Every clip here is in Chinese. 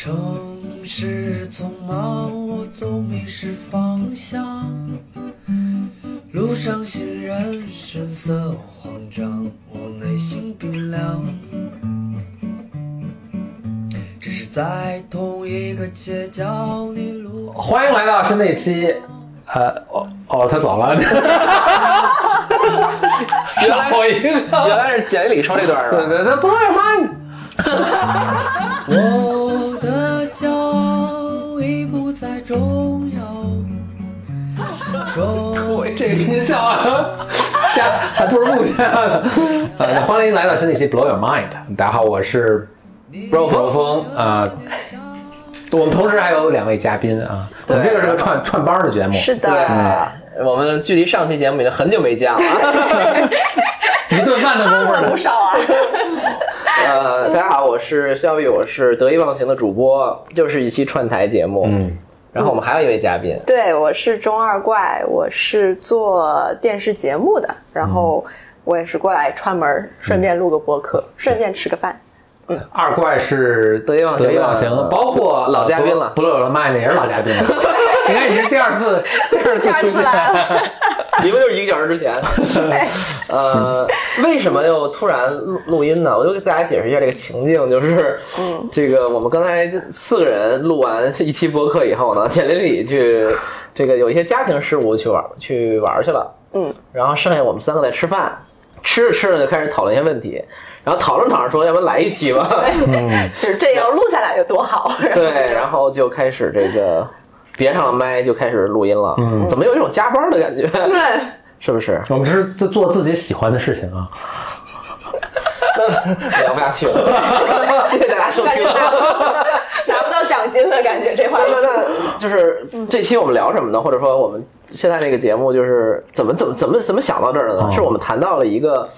城市匆忙，我总迷失方向。路上行人神色慌张，我内心冰凉。只是在同一个街角，你路欢迎来到新的一期，呃，哦哦，他走了，原来我一个，原来是简历里说这段是吧？对对对，不会吗？我 终于这个音效啊，下还不如不下呢。呃，欢迎来到新的一期 Blow Your Mind。大家好，我是 Bro 风风啊。我们同时还有两位嘉宾啊，我们这个是个串串班的节目，是的，对，我们距离上期节目已经很久没见了。一顿饭的功夫呢了不。少啊。呃，大家好，我是肖宇，我是得意忘形的主播，又是一期串台节目。嗯，然后我们还有一位嘉宾，对，我是中二怪，我是做电视节目的，然后我也是过来串门，顺便录个播客，顺便吃个饭。二怪是得意忘形得意忘形，包括老嘉宾了。不乐了麦那也是老嘉宾。了。你看，你是第二次，第二次出现。你们就是一个小时之前。呃，为什么又突然录录音呢？我就给大家解释一下这个情境，就是，嗯，这个我们刚才四个人录完一期播客以后呢，简林里去这个有一些家庭事务去玩去玩去了，嗯，然后剩下我们三个在吃饭，吃着吃着就开始讨论一些问题，然后讨论讨论说，要不然来一期吧，就是这要录下来有多好。对，然后就开始这个别上了麦，就开始录音了，嗯，怎么有一种加班的感觉？对，是不是？我们是在做自己喜欢的事情啊。聊不下去了，谢谢大家收听。拿不到拿不到奖金了感觉，这话那那那就是这期我们聊什么呢？或者说我们现在这个节目就是怎么怎么怎么怎么想到这儿的呢？哦是我们谈到了一个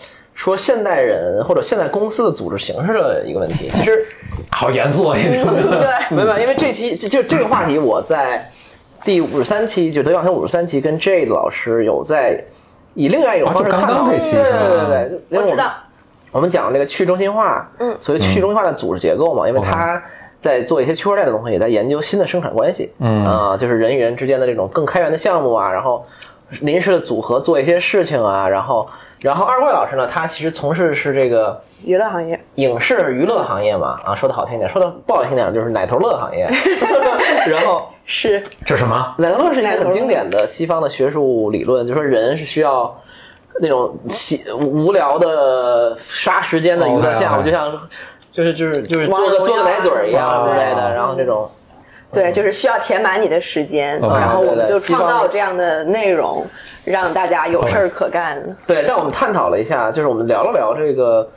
说现代人或者现代公司的组织形式的一个问题。其实 好严肃啊！这个对，没有，因为这期就就这个话题，我在第五十三期就得忘形五十三期跟 Jade 老师有在以另外一种方式探讨。刚这期对对对对对，我知道。我们讲这个去中心化，嗯所谓去中心化的组织结构嘛，因为他在做一些区块链的东西，也在研究新的生产关系，嗯啊、就是人与人之间的这种更开源的项目啊，然后临时的组合做一些事情啊，然后然后二怪老师呢，他其实从事是这个娱乐行业，影视娱乐行业嘛，啊，说的好听点，说的不好听点就是奶头乐行业，然后是。这什么？奶头乐是一个很经典的西方的学术理论，就说人是需要那种喜无聊的杀时间的娱乐项目，就像就是就是就是做个做个奶嘴一样啊之类的，然后这种对，就是需要填满你的时间然后我们就创造这样的内容，让大家有事儿可干。对。但我们探讨了一下，就是我们聊了聊这个。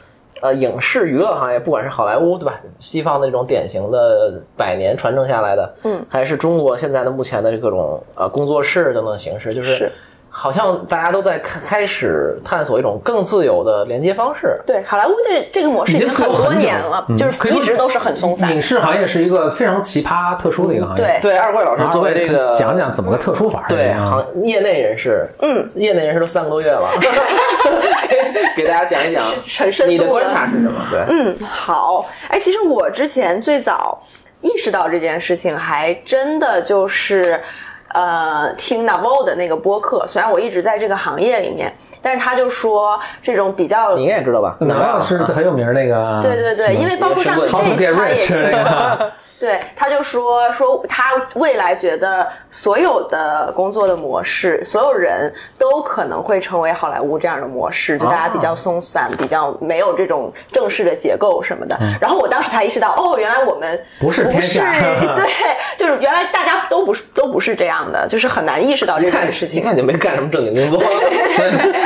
呃，影视娱乐行业，不管是好莱坞，对吧？西方的这种典型的百年传承下来的，嗯，还是中国现在的目前的各种呃工作室等等形式，就是是好像大家都在开开始探索一种更自由的连接方式。对，好莱坞这这个模式已经很多年了，嗯就是一直都是很松散影。视行业是一个非常奇葩、特殊的一个行业。对对，二怪老师作为这个讲讲怎么个特殊法？对啊行业内人士，嗯，业内人士都三个多月了，给给大家讲一讲很深你的观察是什么？对，嗯，好。哎，其实我之前最早意识到这件事情，还真的就是。呃，听 Navo 的那个播客，虽然我一直在这个行业里面，但是他就说这种比较你也知道吧？哪位老师很有名那个？对对对，因为包括上次这他也那了个。对，他就说说他未来觉得所有的工作的模式，所有人都可能会成为好莱坞这样的模式，就大家比较松散，比较没有这种正式的结构什么的。然后我当时才意识到，哦，原来我们不是不是 对，就是原来大家都不是都不是这样的，就是很难意识到这件事情。看就没干什么正经工作。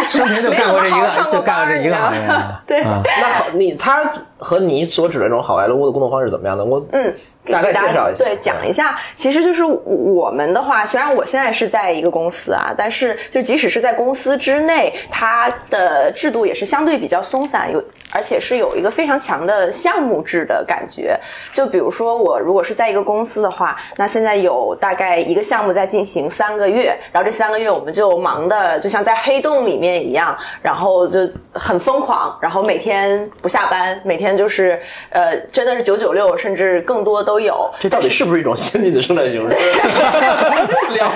生平就干过这一个，就干过这一个行业啊。对啊那好，你他和你所指的这种好莱坞的工作方式怎么样呢？我嗯，大概给介绍一下，对，讲一下。其实就是我们的话，虽然我现在是在一个公司啊，但是就即使是在公司之内，它的制度也是相对比较松散，有而且是有一个非常强的项目制的感觉。就比如说我如果是在一个公司的话，那现在有大概一个项目在进行三个月，然后这三个月我们就忙的就像在黑洞里面一样，然后就很疯狂，然后每天不下班，每天。天就是呃，真的是九九六，甚至更多都有。这到底是不是一种先进的生产形式？聊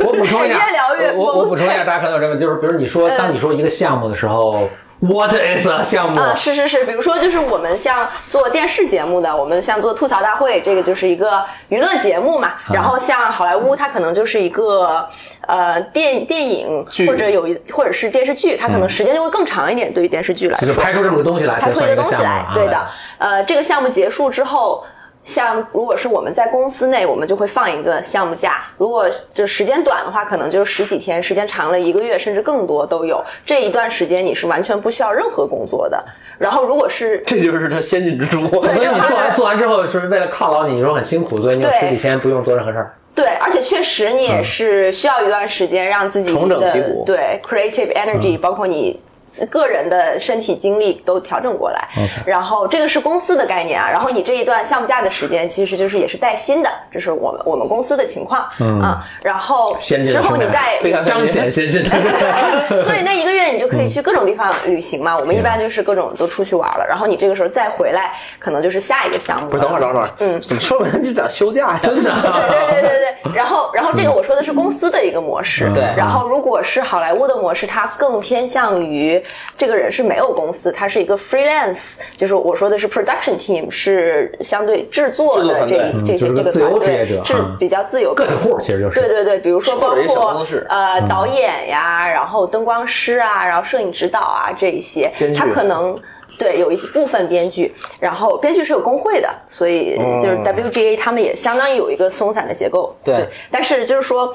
我补充一下，越聊越我我补充一下，大家可能有这个，就是比如你说，当你说一个项目的时候，What is a 项目？啊，是是是，比如说就是我们像做电视节目的，我们像做吐槽大会，这个就是一个娱乐节目嘛。然后像好莱坞，它可能就是一个呃电电影或者有一或者是电视剧，它可能时间就会更长一点。对于电视剧来说，就拍出这么个东西来，拍出一个东西来对的。呃，这个项目结束之后。像如果是我们在公司内，我们就会放一个项目假。如果就时间短的话，可能就十几天；时间长了一个月甚至更多都有。这一段时间你是完全不需要任何工作的。然后如果是这就是他先进之处。所以你做完做完之后，是为了犒劳你，你说很辛苦，所以你有十几天不用做任何事儿。对，而且确实你也是需要一段时间让自己重整旗鼓对 creative energy，、包括你。个人的身体精力都调整过来然后这个是公司的概念啊，然后你这一段项目假的时间其实就是也是带薪的，这是我们我们公司的情况，嗯啊，然后之后你再非常彰显先进的。所以那一个月你就可以去各种地方旅行嘛。我们一般就是各种都出去玩了，然后你这个时候再回来，可能就是下一个项目了。不是，等会儿，等会儿，嗯，怎么说半天就讲休假呀？真的，对对对对对，然后然后这个我说的是公司的一个模式，对然后如果是好莱坞的模式，它更偏向于这个人是没有公司，他是一个 freelance，就是我说的是 production team，是相对制作的这这些这个团队是嗯。比较自由个体户其实就是。对对对，比如说包括呃导演呀，然后灯光师啊，然后摄影指导啊这一些他可能。对，有一些部分编剧，然后编剧是有工会的，所以就是 WGA 他们也相当于有一个松散的结构。对但是就是说，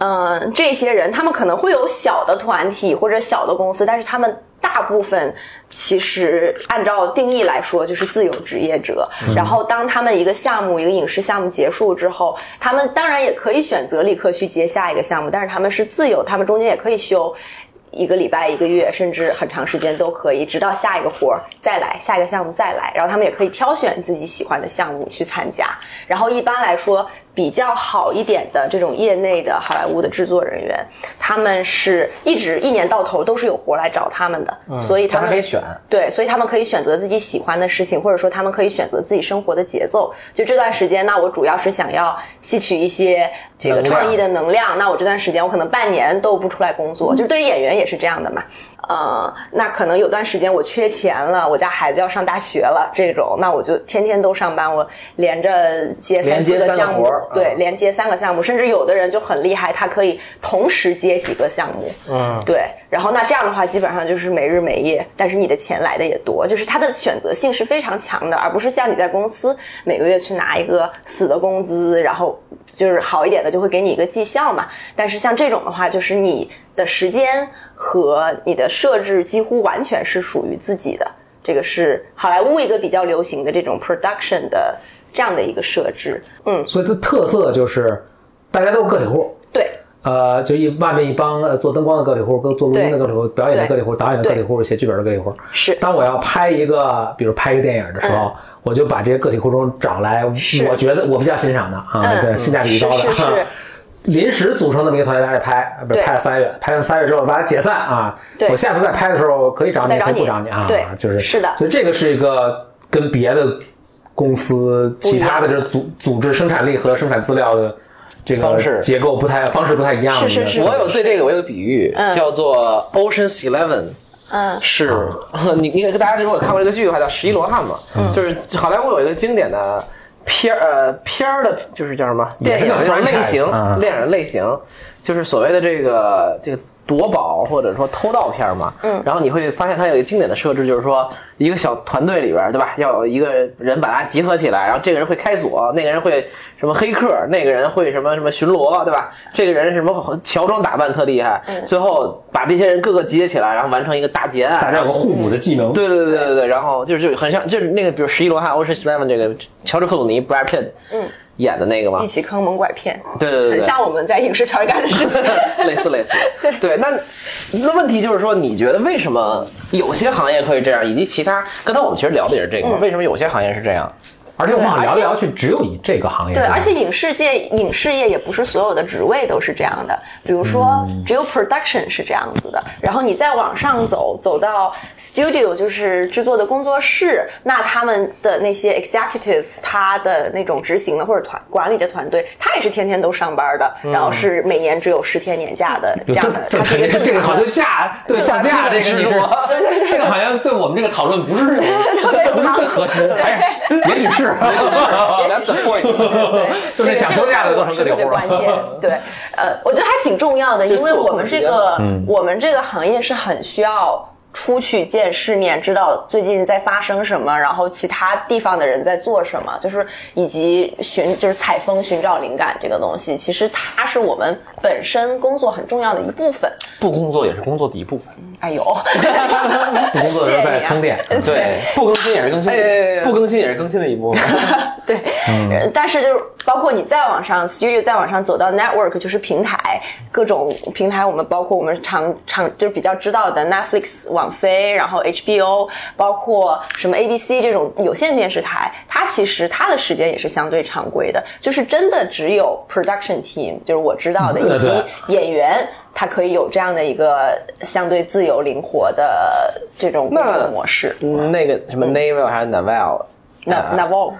嗯、这些人他们可能会有小的团体或者小的公司，但是他们大部分其实按照定义来说就是自由职业者。然后当他们一个项目、一个影视项目结束之后，他们当然也可以选择立刻去接下一个项目，但是他们是自由，他们中间也可以休。一个礼拜、一个月，甚至很长时间都可以，直到下一个活儿再来，下一个项目再来，然后他们也可以挑选自己喜欢的项目去参加。然后一般来说，比较好一点的这种业内的好莱坞的制作人员，他们是一直一年到头都是有活来找他们的，所以他们可以选。对，所以他们可以选择自己喜欢的事情，或者说他们可以选择自己生活的节奏。就这段时间，那我主要是想要吸取一些这个创意的能量。那我这段时间，我可能半年都不出来工作。就对于演员也是这样的嘛。呃，那可能有段时间我缺钱了，我家孩子要上大学了，这种，那我就天天都上班，我连着接三四个项目，对，嗯连接三个项目，甚至有的人就很厉害，他可以同时接几个项目。嗯，对，然后那这样的话，基本上就是没日没夜，但是你的钱来的也多，就是他的选择性是非常强的，而不是像你在公司每个月去拿一个死的工资，然后就是好一点的就会给你一个绩效嘛。但是像这种的话，就是你的时间和你的设置几乎完全是属于自己的，这个是好莱坞一个比较流行的这种 production 的这样的一个设置。嗯，所以它特色就是大家都是个体户。对。呃，就一外面一帮呃做灯光的个体户，跟做录音的个体户，表演的个体户，导演的个体户，写剧本的个体户。是当我要拍一个，比如拍一个电影的时候，我就把这些个体户中找来，我觉得我比较欣赏的啊，嗯对，性价比高的。是是是 临时组成这么一个团队在这拍，不是拍了三个月，拍完三个月之后把它解散啊。对。我下次再拍的时候可以找你，也可以不找你。啊。对就是是的。所以这个是一个跟别的公司其他的这组组织生产力和生产资料的这个方式。结构不太方式不太一样的一个。是。是是我有对这个我有个比喻，嗯。叫做 Ocean's Eleven。嗯，是，你你跟大家如果看过这个剧的话，叫《十一罗汉》嘛，就是好莱坞有一个经典的片儿呃片儿的，就是叫什么？电影类型啊，电影类型，就是所谓的这个这个夺宝或者说偷盗片嘛。嗯，然后你会发现它有一个经典的设置，就是说一个小团队里边，对吧？要有一个人把它集合起来，然后这个人会开锁，那个人会什么黑客，那个人会什么什么巡逻，对吧？这个人什么乔装打扮特厉害，最后把这些人各个集结起来，然后完成一个大劫案。大家有个互补的技能。对对对对对，然后就是就很像，就是那个比如《十一罗汉》Ocean's Eleven 这个乔治克鲁尼 Brad Pitt 嗯演的那个吗一，起坑蒙拐骗，对对对对，很像我们在影视圈干的事情。类 似类似。对，那那问题就是说，你觉得为什么有些行业可以这样，以及其他刚才我们其实聊的也是这个，为什么有些行业是这样？而且我们好像聊对来聊去，只有以这个行业对，而且影视界、影视业也不是所有的职位都是这样的。比如说，嗯。只有 production 是这样子的，然后你再往上走，走到 studio 就是制作的工作室，那他们的那些 executives，他的那种执行的或者团管理的团队，他也是天天都上班的，然后是每年只有十天年假的这样的，这它是一个这这个好像假对假假这个你是制度 这个好像对我们这个讨论不是 不是最核心，哎，也许是，That's the point。对，就是想休假的都成个特别流了关键。对，呃，我觉得还挺重要的，因为我我们这个、嗯我们这个行业是很需要。出去见世面，知道最近在发生什么，然后其他地方的人在做什么，就是以及寻就是采风寻找灵感这个东西，其实它是我们本身工作很重要的一部分。不工作也是工作的一部分。哎呦，不工作的时候在充电。对，不更新也是更新不更新也是更新的一部分。对，但是就是包括你再往上，studio 再往上走到 network，就是平台，各种平台，我们包括我们常常就是比较知道的 Netflix、网飞，然后 HBO，包括什么 ABC 这种有线电视台，它其实它的时间也是相对常规的，就是真的只有 production team，就是我知道的，嗯以及对演员。他可以有这样的一个相对自由灵活的这种工作模式。嗯那个什么 Naval 还是 Naval，Naval。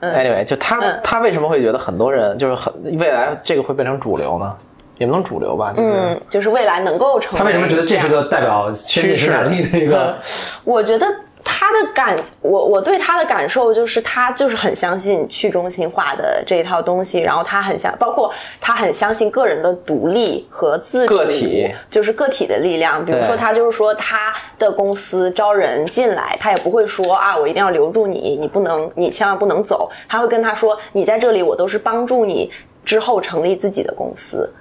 Anyway，就他嗯他为什么会觉得很多人就是很未来这个会变成主流呢？也不能主流吧，就是嗯，就是未来能够成为他为什么觉得这是个代表趋势能力的一个？我觉得他的感，我我对他的感受就是，他就是很相信去中心化的这一套东西，然后他很相，包括他很相信个人的独立和自主，个体就是个体的力量。比如说，他就是说他的公司招人进来，他也不会说啊，我一定要留住你，你不能，你千万不能走。他会跟他说，你在这里，我都是帮助你之后成立自己的公司。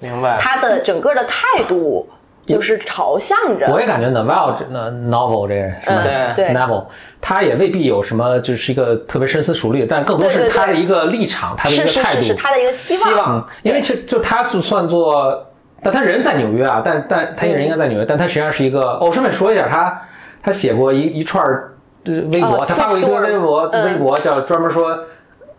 明白。他的整个的态度就是朝向着，我也感觉 Novel 这那 novel 这个人是吧？嗯对 novel，他也未必有什么就是一个特别深思熟虑，但更多对对对是他的一个立场，他的一个态度是是是。他的一个希望。希望嗯，因为其实就他就算做，但他人在纽约啊，但但他人应该在纽约，但他实际上是一个。哦，我顺便说一下，他他写过一一串微博，哦他发过一堆微博嗯微博叫专门说。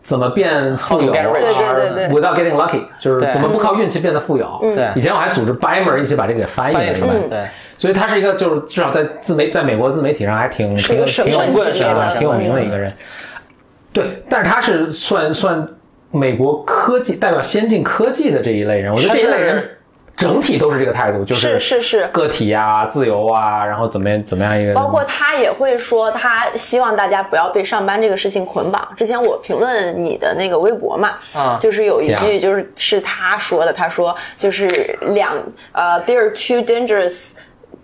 怎么变富有？To get rich 对对对对。Without getting lucky，就是怎么不靠运气变得富有。对。以前我还组织 Bimer 一起把这个给翻译了出来。所以他是一个，就是至少在自媒在美国自媒体上还挺挺挺有慎级别的啊挺有名的一个人。对，但是他是算算美国科技代表先进科技的这一类人，我觉得这一类人整体都是这个态度，就是是是个体啊、自由啊，然后怎么样怎么样一个，包括他也会说，他希望大家不要被上班这个事情捆绑。之前我评论你的那个微博嘛，啊就是有一句就是是他说的，他说就是两呃，there are two dangerous。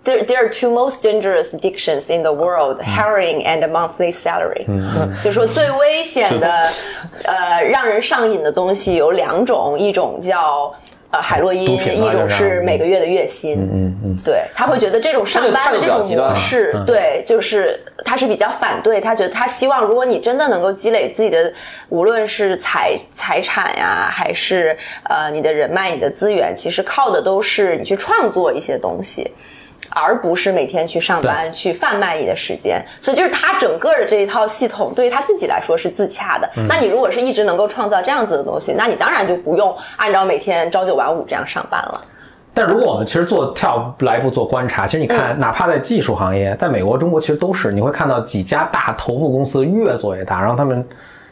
There, there are two most dangerous addictions in the world: heroin and monthly salary。就说最危险的，呃，让人上瘾的东西有两种，一种叫呃海洛因，一种是是每个月的月薪。嗯嗯，对他会觉得这种上班的这种模式，对，就是他是比较反对。他觉得他希望，如果你真的能够积累自己的，无论是财财产呀，还是呃你的人脉、你的资源，其实靠的都是你去创作一些东西。而不是每天去上班去贩卖你的时间，所以就是他整个的这一套系统对于他自己来说是自洽的。那你如果是一直能够创造这样子的东西，那你当然就不用按照每天朝九晚五这样上班了。但如果我们其实做跳来一步做观察，其实你看，嗯哪怕在技术行业，在美国、中国其实都是，你会看到几家大头部公司越做越大，然后他们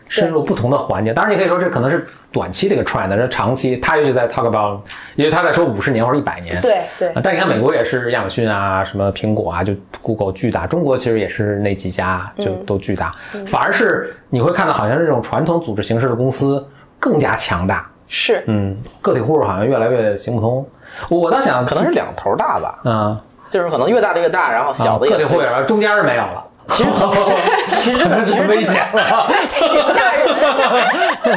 深入不同的环节。当然，你可以说这可能是短期的一个 trend，这长期他也许在 talk about，因为他在说五十年或者一百年。对对啊但你看美国也是亚马逊啊，什么苹果啊，就 Google 巨大，中国其实也是那几家就都巨大，反而是你会看到好像这种传统组织形式的公司更加强大。是，嗯，个体户好像越来越行不通。我我倒想可能是两头大吧，嗯。就是可能越大的越大，然后小的也个体户也是，中间是没有了。其实 其实真的，其实危险了，吓人。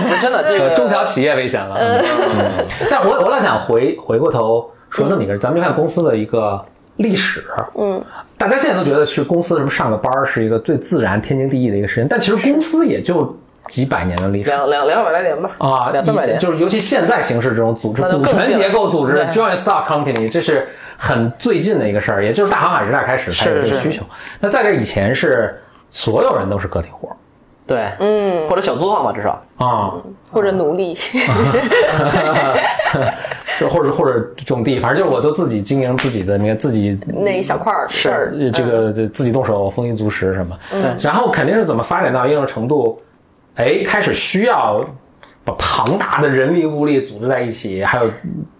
不是真的这个中小企业危险了。嗯 但我我老想回回过头说这么一个，咱们就看公司的一个历史。嗯，大家现在都觉得去公司什么上个班儿是一个最自然、天经地义的一个事情，但其实公司也就几百年的历史。两两两百来年吧，啊，两三百年，就是尤其现在形式这种组织，股权结构组织 （joint stock company），这是很最近的一个事儿，也就是大航海时代开始才有这是是。个需求。那在这以前是所有人都是个体户，对，嗯，或者小作坊吧，至少。啊，或者奴隶，就或者或者种地，反正就是我都自己经营自己的那个自己那一小块儿事儿。呃这个这自己动手丰衣足食什么，对然后肯定是怎么发展到一定程度，哎，开始需要把庞大的人力物力组织在一起，还有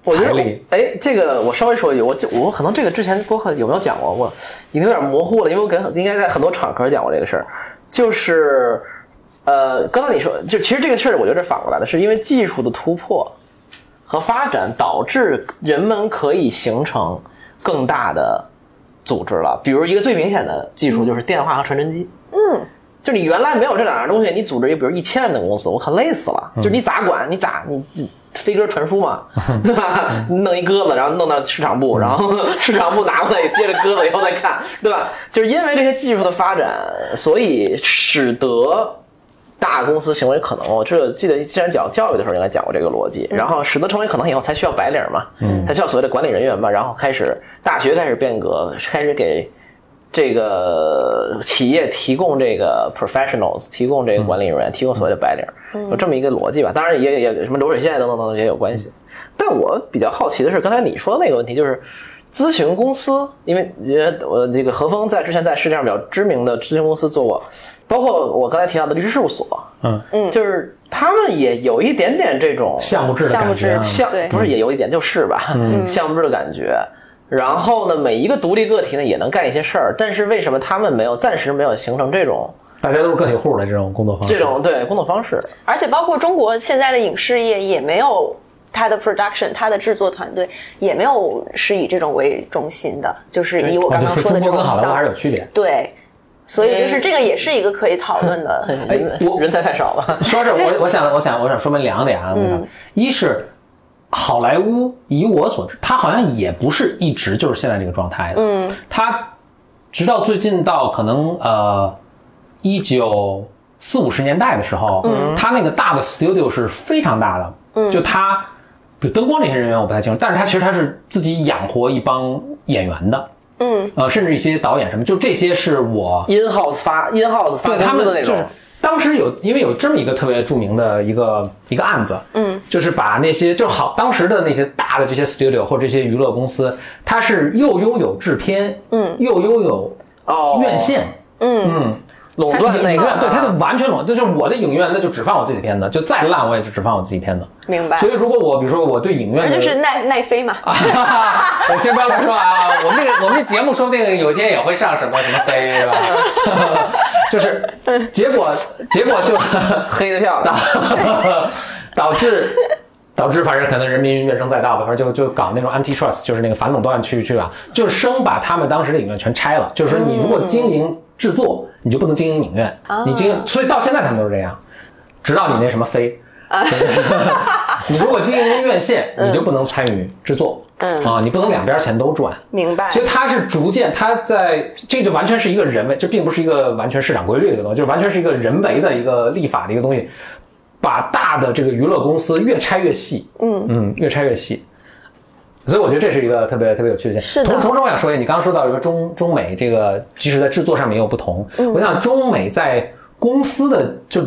财力，，哎，这个我稍微说一句，我就我可能这个之前播客有没有讲过，我已经有点模糊了，因为我跟应该在很多场合讲过这个事儿，就是呃，刚才你说，就其实这个事儿，我觉得是反过来的，是因为技术的突破和发展导致人们可以形成更大的组织了。比如一个最明显的技术就是电话和传真机，嗯。就你原来没有这两样东西，你组织一个比如一千人的公司，我可累死了。就是你咋管，你咋你你飞鸽传书嘛，对吧？弄一鸽子，然后弄到市场部，然后市场部拿过来，接着鸽子以后再看，对吧？就是因为这些技术的发展，所以使得大公司行为可能，我这记得之前讲教育的时候应该讲过这个逻辑，然后使得成为可能以后才需要白领嘛，嗯，才需要所谓的管理人员嘛，然后开始大学开始变革，开始给这个企业提供这个 professionals，提供这个管理人员，提供所谓的白领，有这么一个逻辑吧。当然也也什么流水线等等等等也有关系。但我比较好奇的是，刚才你说的那个问题，就是咨询公司，因为呃我这个何峰在之前在世界上比较知名的咨询公司做过，包括我刚才提到的律师事务所，嗯。嗯，就是他们也有一点点这种项目制的项目感觉。啊，制对。不是也有一点就是吧，项目制的感觉。然后呢，每一个独立个体呢也能干一些事儿，但是为什么他们没有暂时没有形成这种大家都是个体户的这种工作方式，这种对工作方式？而且包括中国现在的影视业也没有它的 production，它的制作团队也没有是以这种为中心的，就是以我刚刚说的这种好莱坞还是有区别。对，所以就是这个也是一个可以讨论的。人我人才太少了。说这，我我想我想我想说明两点啊，嗯一是好莱坞，以我所知，他好像也不是一直就是现在这个状态的，嗯，它直到最近到可能呃一九四五十年代的时候，嗯，它那个大的 studio 是非常大的，嗯，就他。比如灯光这些人员我不太清楚，但是他其实他是自己养活一帮演员的，嗯，呃，甚至一些导演什么，就这些是我 in house 发 in house 发对他们工资的那种。就是，当时有，因为有这么一个特别著名的一个一个案子，嗯，就是把那些就好当时的那些大的这些 studio 或者这些娱乐公司，它是又拥有制片，嗯，又拥有哦。院线，嗯。垄它是影院，断那个啊对，它就完全垄，就是我的影院，那就只放我自己的片子，就再烂我也就只放我自己片子。明白。所以如果我比如说我对影院，那就是奈奈飞嘛，我先不要乱说啊，我们这个我们这节目说不定有一天也会上什么什么飞，是吧？就是结果结果就 黑的漂亮。导致导致反正可能人民怨声载道吧，反正就就搞那种 antitrust，就是那个反垄断去去啊，就是生把他们当时的影院全拆了。就是说你如果经营制作，你就不能经营影院，你经营，所以到现在他们都是这样，直到你那什么飞。你如果经营院线，你就不能参与制作，嗯啊，你不能两边钱都赚，明白所以它是逐渐，它在这就完全是一个人为，这并不是一个完全市场规律的一个东西，就是完全是一个人为的一个立法的一个东西，把大的这个娱乐公司越拆越细，嗯嗯，越拆越细。所以我觉得这是一个特别特别有趣的现象。是的同同时，我想说一下，你刚刚说到一个中中美这个，即使在制作上面也有不同。我想中美在公司的就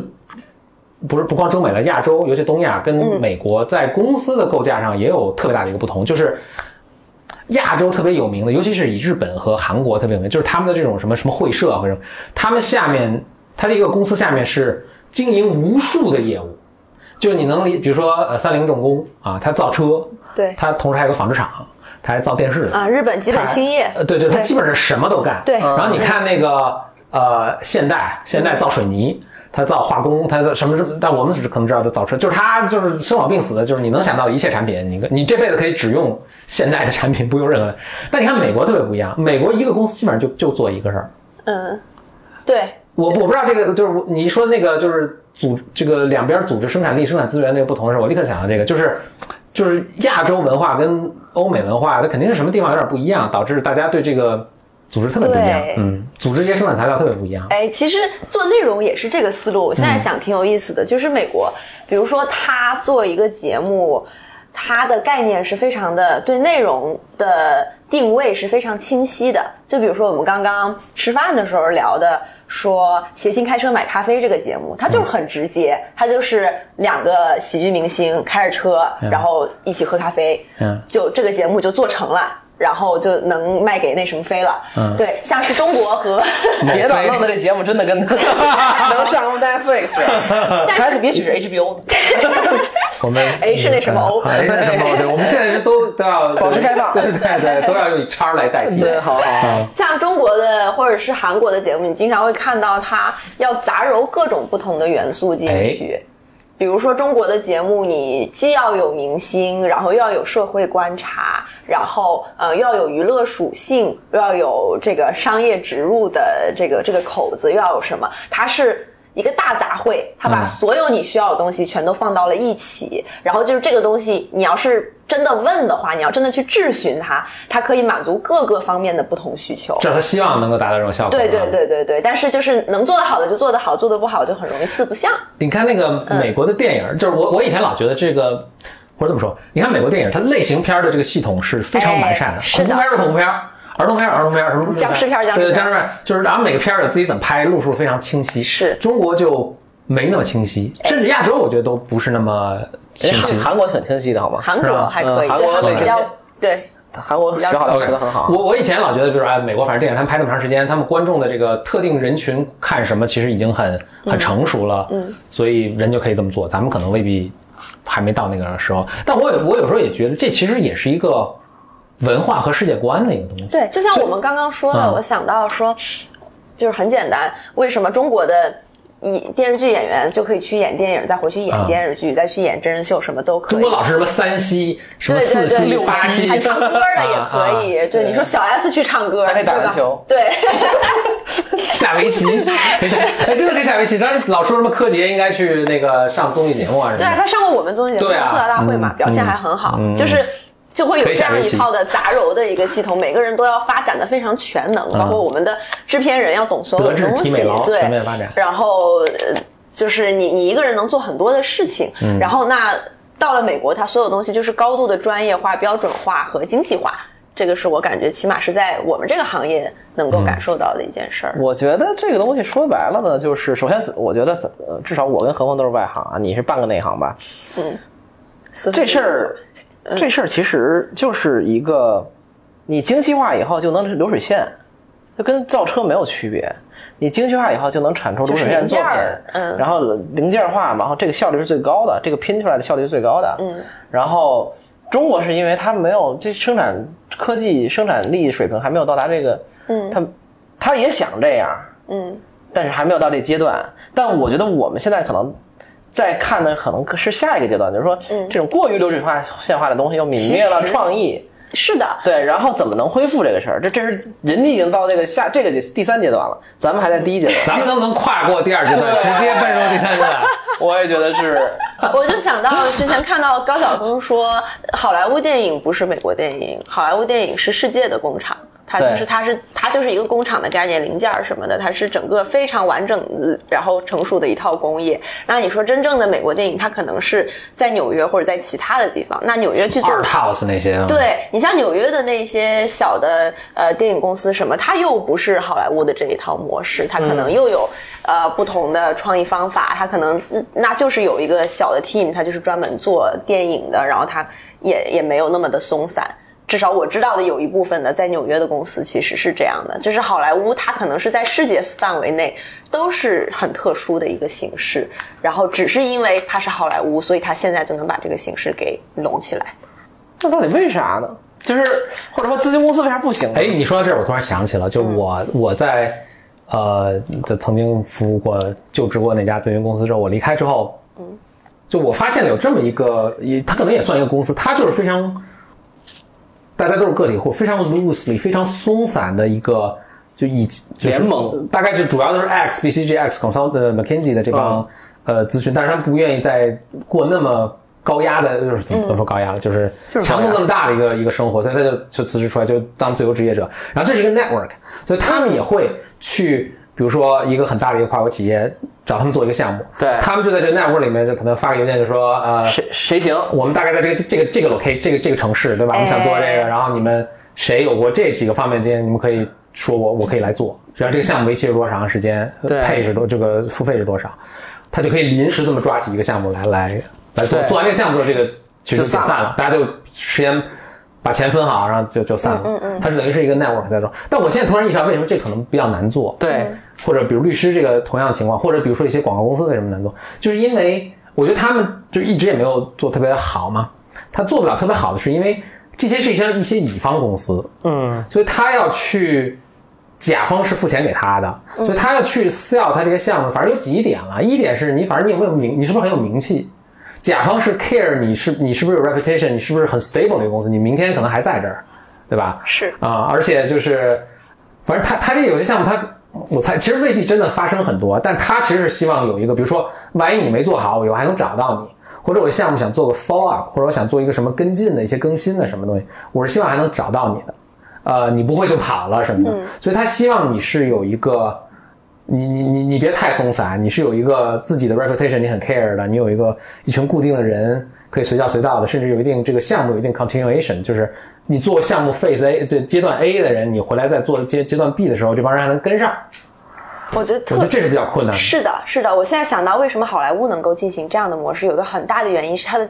不是不光中美了，亚洲尤其东亚跟美国在公司的构架上也有特别大的一个不同，就是亚洲特别有名的，尤其是以日本和韩国特别有名，就是他们的这种什么什么会社或者他们下面，它这个公司下面是经营无数的业务，就是你能理，比如说呃三菱重工啊，它造车，对。它同时还有个纺织厂，它还造电视。啊，日本基本兴业，呃，对对，它基本上什么都干。对。然后你看那个呃，现代，现代造水泥，它造化工，他造什么什么，但我们只可能知道他造车，就是他就是生老病死的，就是你能想到的一切产品，你你这辈子可以只用现代的产品，不用任何。但你看美国特别不一样，美国一个公司基本上就就做一个事儿。嗯，对，我我不知道这个就是你说那个就是组这个两边组织生产力、生产资源那个不同的时候，我立刻想到这个，就是就是亚洲文化跟欧美文化，它肯定是什么地方有点不一样，导致大家对这个组织特别不一样对。嗯，组织这些生产材料特别不一样。哎，其实做内容也是这个思路。我现在想挺有意思的，就是美国，比如说他做一个节目，他的概念是非常的对内容的定位是非常清晰的。就比如说我们刚刚吃饭的时候聊的，说《谐星开车买咖啡》这个节目，它就是很直接，它就是两个喜剧明星开着车，然后一起喝咖啡，嗯就这个节目就做成了。然后就能卖给那什么飞了，嗯对，像是中国和 别老弄的这节目真的跟 能上 Netflix 似的，还也许是 HBO 的。我们哎是那什么欧哎那什么 O，，对，我们现在都都要保持开放对对对，都要用叉来代替。对，好好好。像中国的或者是韩国的节目，你经常会看到它要杂糅各种不同的元素进去。比如说中国的节目，你既要有明星，然后又要有社会观察，然后呃又要有娱乐属性，又要有这个商业植入的这个这个口子，又要有什么？它是。一个大杂烩，他把所有你需要的东西全都放到了一起，然后就是这个东西，你要是真的问的话，你要真的去质询他，他可以满足各个方面的不同需求。这是他希望能够达到这种效果。对对。对对对，但是就是能做得好的就做得好，做得不好就很容易四不像。你看那个美国的电影，就是我我以前老觉得这个，或者这么说，你看美国电影，它类型片的这个系统是非常完善的，恐怖片是恐怖片。儿童片，儿童片，什么僵尸片僵尸片对僵尸片，就是然后每个片儿有自己怎么拍，路数非常清晰。是中国就没那么清晰，甚至亚洲我觉得都不是那么清晰。韩国很清晰的好吗？韩国还可以，嗯韩国类型对韩国比较对韩国学好了，学的很好。我我以前老觉得，比如说哎，美国反正电影他们拍那么长时间，他们观众的这个特定人群看什么，其实已经很很成熟了，嗯，所以人就可以这么做。咱们可能未必还没到那个时候，但我有我有时候也觉得，这其实也是一个文化和世界观的一个东西。对，就像我们刚刚说的，嗯我想到说，就是很简单，为什么中国的以电视剧演员就可以去演电影，再回去演啊电视剧，再去演真人秀，什么都可以。中国老是什么三西、什么对对四西、对，六西，还唱歌的也可以。对，你说小 S 去唱歌，还可以打篮球对，下围棋，哎，真的可以下围棋。当时老说什么柯洁应该去那个上综艺节目啊什么对啊，他上过我们综艺节目《对啊吐槽大会》嘛，嗯表现还很好，嗯就是。就会有这样一套的杂糅的一个系统，每个人都要发展的非常全能，包括我们的制片人要懂所有的东西，美对，全面发展。然后呃就是你你一个人能做很多的事情，嗯。然后那到了美国，它所有东西就是高度的专业化、标准化和精细化，这个是我感觉起码是在我们这个行业能够感受到的一件事儿。我觉得这个东西说白了呢，就是首先，我觉得呃至少我跟何峰都是外行啊，你是半个内行吧？嗯。这事儿，这事儿其实就是一个，你精细化以后就能流水线，就跟造车没有区别。你精细化以后就能产出流水线作品然后零件化嘛，然后这个效率是最高的，这个拼出来的效率是最高的。嗯，然后中国是因为它没有这生产科技生产力水平还没有到达这个，嗯它它也想这样，嗯，但是还没有到这阶段。但我觉得我们现在可能在看的可能是下一个阶段，就是说，这种过于流水化、线化的东西又泯灭了创意。是的，对，然后怎么能恢复这个事儿？这这是人家已经到这个下这个第三阶段了，咱们还在第一阶段。咱们能不能跨过第二阶段，直接奔入第三阶段？我也觉得是，我就想到之前看到高晓松说，好莱坞电影不是美国电影，好莱坞电影是世界的工厂。它就是它是它就是一个工厂的概念，零件儿什么的，它是整个非常完整呃然后成熟的一套工业。那你说真正的美国电影，它可能是在纽约或者在其他的地方。那纽约去做 House 那些，，对你像纽约的那些小的呃电影公司什么，它又不是好莱坞的这一套模式，它可能又有、呃不同的创意方法，它可能嗯那就是有一个小的 team，它就是专门做电影的，然后它也也没有那么的松散。至少我知道的有一部分的在纽约的公司其实是这样的，就是好莱坞它可能是在世界范围内都是很特殊的一个形式，然后只是因为它是好莱坞，所以它现在就能把这个形式给拢起来。那到底为啥呢？就是或者说咨询公司为啥不行呢？哎，你说到这儿，我突然想起了，就我、我在呃，就曾经服务过、就职过那家咨询公司之后，我离开之后，嗯，就我发现了有这么一个，也它可能也算一个公司，它就是非常，大家都是个体户，非常 loosely、非常松散的一个，就以就是联盟大概就主要都是 X、BCG、X Consult、呃 McKinsey 的这帮、呃咨询，但是他们不愿意再过那么。高压的，就是怎么能说高压了？就是就是强度那么大的一个一个生活，所以他就就辞职出来，就当自由职业者。然后这是一个 network，所以他们也会去，比如说一个很大的一个跨国企业找他们做一个项目，对他们就在这个 network 里面就可能发个邮件就说，呃，谁谁行？我们大概在这个这个这个 locate 这个这个城市，对吧？我们想做这个，哎然后你们谁有过这几个方面经验，你们可以说我我可以来做，只要这个项目为期是多长时间，对配是多这个付费是多少，他就可以临时这么抓起一个项目来来来做，做完这个项目之后，这个其实就散了解散了，大家就时间把钱分好，然后就就散了。嗯嗯，它是等于是一个 network 在做。但我现在突然意识到，为什么这可能比较难做？对，或者比如律师这个同样的情况，或者比如说一些广告公司为什么难做，就是因为我觉得他们就一直也没有做特别好嘛。他做不了特别好的是因为这些是一些一些乙方公司，嗯，所以他要去甲方是付钱给他的，所以他要去 sell 他这个项目，反正有几点了。一点是你反正你有没有名，你是不是很有名气？甲方是 care 你是你是不是有 reputation，你是不是很 stable 的一个公司，你明天可能还在这儿，对吧？是啊、而且就是，反正他他这个有些项目他。我猜其实未必真的发生很多，但他其实是希望有一个，比如说，万一你没做好，我以后还能找到你，或者我项目想做个 follow up，或者我想做一个什么跟进的一些更新的什么东西，我是希望还能找到你的，呃，你不会就跑了什么的，所以他希望你是有一个，你你你你别太松散，你是有一个自己的 reputation，你很 care 的，你有一个一群固定的人可以随叫随到的，甚至有一定这个项目有一定 continuation，就是你做项目 phase A 这阶段 A 的人，你回来再做阶阶段 B 的时候，这帮人还能跟上，我觉得特我觉得这是比较困难的。是的，是的。我现在想到为什么好莱坞能够进行这样的模式，有个很大的原因是它的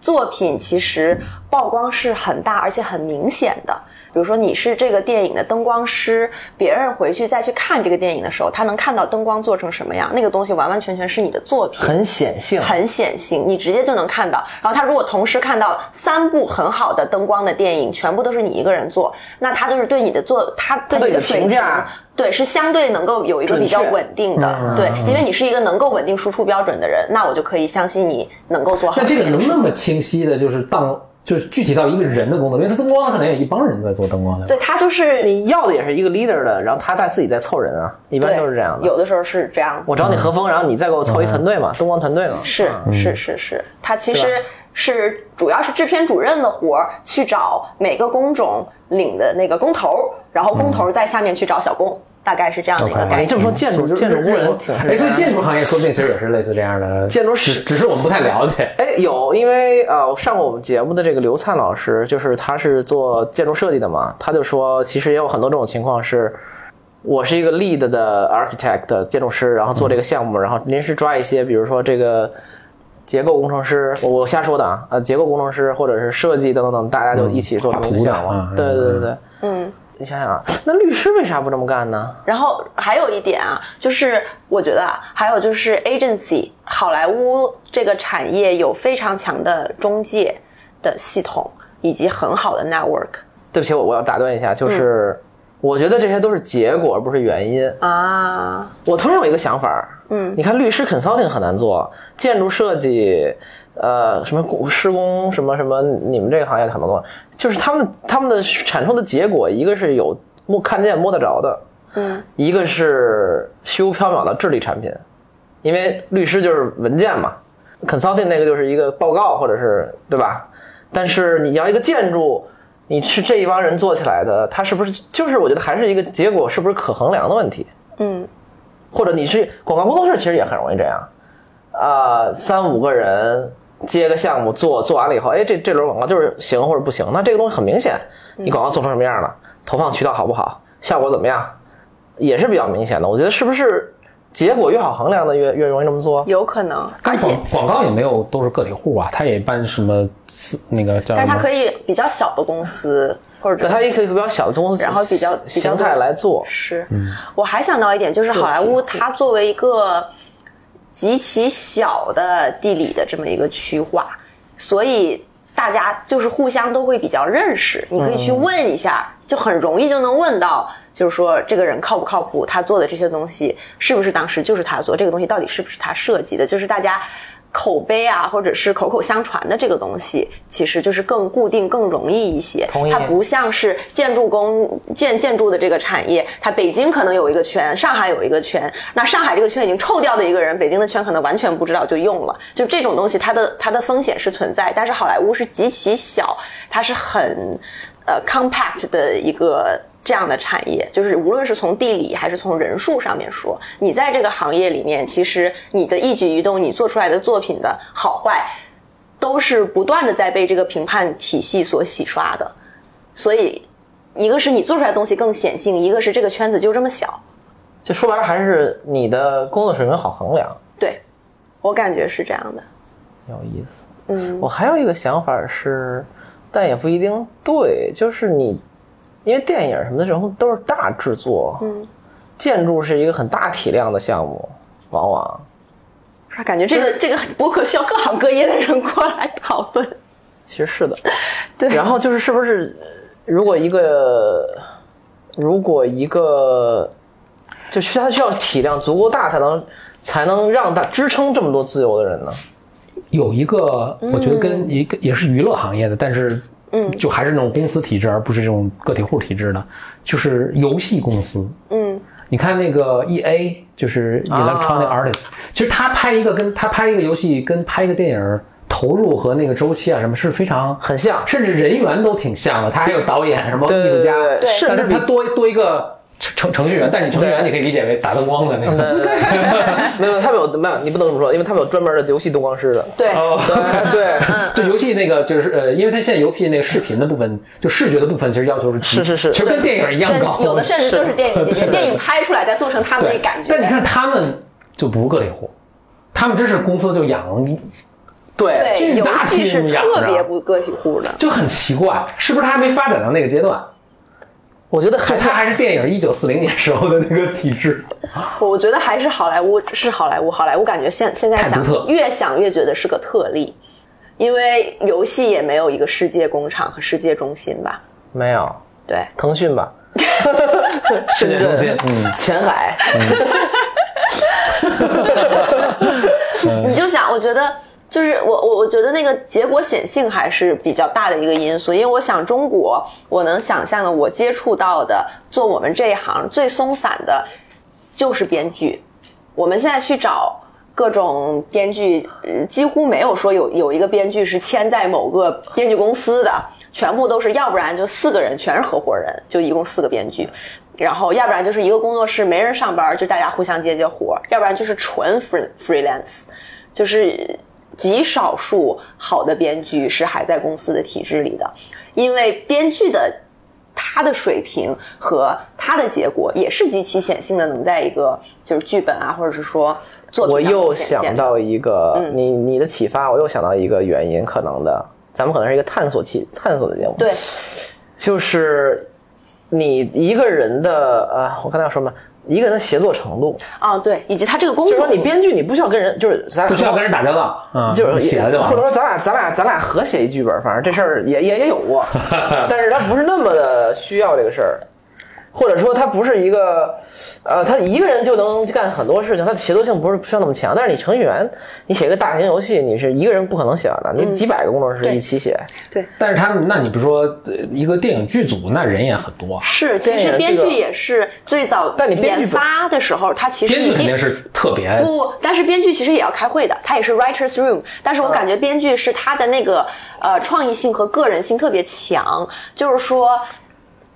作品其实曝光是很大而且很明显的。比如说你是这个电影的灯光师，别人回去再去看这个电影的时候，他能看到灯光做成什么样，那个东西完完全全是你的作品。很显性，很显性，你直接就能看到。然后他如果同时看到三部很好的灯光的电影，全部都是你一个人做，那他就是对你的做，他对对你的评价，对是相对能够有一个比较稳定的，对，因为你是一个能够稳定输出标准的人，那我就可以相信你能够做好。那这个能那么清晰的，就是到就是具体到一个人的工作，因为他灯光可能有一帮人在做灯光的。对他就是你要的也是一个 leader 的，然后他在自己在凑人啊，一般都是这样的。有的时候是这样子。我找你和风，然后你再给我凑一团队嘛，灯光团队嘛。是是是是，他其实是主要是制片主任的活儿，去找每个工种领的那个工头儿，然后工头儿在下面去找小工，大概是这样的一个概念。这么说，建筑建筑工人挺哎，所以建筑行业说不定其实也是类似这样的。建筑只是只是我们不太了解。哎，有，因为呃，上过我们节目的这个刘灿老师，就是他是做建筑设计的嘛，他就说，其实也有很多这种情况是，我是一个 lead 的 architect 的建筑师，然后做这个项目，然后临时抓一些，比如说这个结构工程师，我我瞎说的啊，呃，结构工程师或者是设计等等等，大家就一起做这么一个项目。对对对，嗯。你想想啊，那律师为啥不这么干呢？然后还有一点啊，就是我觉得啊，还有就是 agency，好莱坞这个产业有非常强的中介的系统，以及很好的 network 对不起，我我要打断一下，就是、我觉得这些都是结果，而不是原因。啊。我突然有一个想法，嗯，你看律师 consulting 很难做，建筑设计，呃，什么工施工什么什么，你们这个行业很难做，就是他们他们的产出的结果，一个是有摸看见摸得着的，嗯，一个是虚无缥缈的智力产品，因为律师就是文件嘛，consulting 那个就是一个报告或者是对吧？但是你要一个建筑。你是这一帮人做起来的，它是不是就是我觉得还是一个结果是不是可衡量的问题？嗯，或者你是广告工作室，其实也很容易这样，啊、三五个人接个项目做，做完了以后，哎，这这轮广告就是行或者不行，那这个东西很明显，你广告做成什么样了，投放渠道好不好，效果怎么样，也是比较明显的。我觉得是不是结果越好衡量的越越容易这么做？有可能，而且广广告也没有都是个体户啊，他也办什么私那个叫？但它可以比较小的公司或者对，它也可以比较小的公司，然后比较比较形态来做。是，我还想到一点，就是好莱坞它作为一个极其小的地理的这么一个区划，所以大家就是互相都会比较认识，你可以去问一下，就很容易就能问到，就是说这个人靠不靠谱，他做的这些东西是不是当时就是他做，这个东西到底是不是他设计的，就是大家。口碑啊，或者是口口相传的这个东西，其实就是更固定、更容易一些。同意它不像是建筑工建建筑的这个产业，它北京可能有一个圈，上海有一个圈，那上海这个圈已经臭掉的一个人，北京的圈可能完全不知道就用了。就这种东西，它的它的风险是存在，但是好莱坞是极其小，它是很呃 compact 的一个。这样的产业，就是无论是从地理还是从人数上面说，你在这个行业里面，其实你的一举一动，你做出来的作品的好坏，都是不断的在被这个评判体系所洗刷的。所以，一个是你做出来的东西更显性，一个是这个圈子就这么小。就说白了，还是你的工作水平好衡量。对，我感觉是这样的。有意思。嗯我还有一个想法是，但也不一定对，就是你，因为电影什么的这种都是大制作，嗯，建筑是一个很大体量的项目，往往感觉这个这个博客需要各行各业的人过来讨论。其实是的。对然后就是是不是，如果一个，如果一个，就需它需要体量足够大，才能才能让它支撑这么多自由的人呢？有一个，我觉得跟一个也是娱乐行业的，但是嗯。就还是那种公司体制，而不是这种个体户体制的，就是游戏公司。嗯。你看那个 E A，就是 Electronic 啊 Artist，、其实他拍一个跟他拍一个游戏跟拍一个电影投入和那个周期啊什么是非常很像。甚至人员都挺像的。他还有导演什么艺术家，对。对但甚至他多多一个程程序员，但是程序员你可以理解为打灯光的那个。没有，他们有没有？你不能这么说，因为他们有专门的游戏灯光师的。对，哦，对对，就游戏那个就是呃，因为他现在游戏那个视频的部分，就视觉的部分，其实要求是是是是其实跟电影一样高。有的甚至就是电影级别，电影拍出来再做成他们那感觉。但你看他们就不是个体户，他们真是公司就养，对对，游巨大戏是养特着别不个体户的。就很奇怪，是不是他还没发展到那个阶段？我觉得还就他还是电影一九四零年时候的那个体制。我觉得还是好莱坞是好莱坞，好莱坞感觉现现在想越想越觉得是个特例，因为游戏也没有一个世界工厂和世界中心吧？没有。对，腾讯吧？世界中心、嗯。前海，你就想，我觉得就是我我我觉得那个结果显性还是比较大的一个因素，因为我想中国，我能想象的，我接触到的做我们这一行最松散的，就是编剧。我们现在去找各种编剧，几乎没有说有有一个编剧是签在某个编剧公司的，全部都是要不然就四个人全是合伙人，就一共四个编剧。然后，要不然就是一个工作室没人上班，就大家互相接接活；要不然就是纯 free freelance，就是极少数好的编剧是还在公司的体制里的，因为编剧的他的水平和他的结果也是极其显性的，能在一个就是剧本啊，或者是说作品当我又想到一个，你你的启发，我又想到一个原因，可能的，咱们可能是一个探索期 探索的节目，对，就是你一个人的呃，我刚才要说什么？一个人的协作程度，啊对，以及他这个工作就是，说你编剧，你不需要跟人，就是咱不需要跟人打交道，嗯，就是写了就完。或者说咱俩咱俩咱俩合写一剧本，反正这事儿也也也有过，但是他不是那么的需要这个事儿，或者说他不是一个，呃，他一个人就能干很多事情，他的协作性不是不需要那么强。但是你程序员，你写个大型游戏，你是一个人不可能写完的，你几百个工程师一起写，对但是他们，那你不说呃一个电影剧组，那人也很多啊，是，其实编剧也是最早但你编剧研发的时候，他其实编剧肯定是特别不，但是编剧其实也要开会的，他也是 writers room。但是我感觉编剧是他的那个呃创意性和个人性特别强，就是说。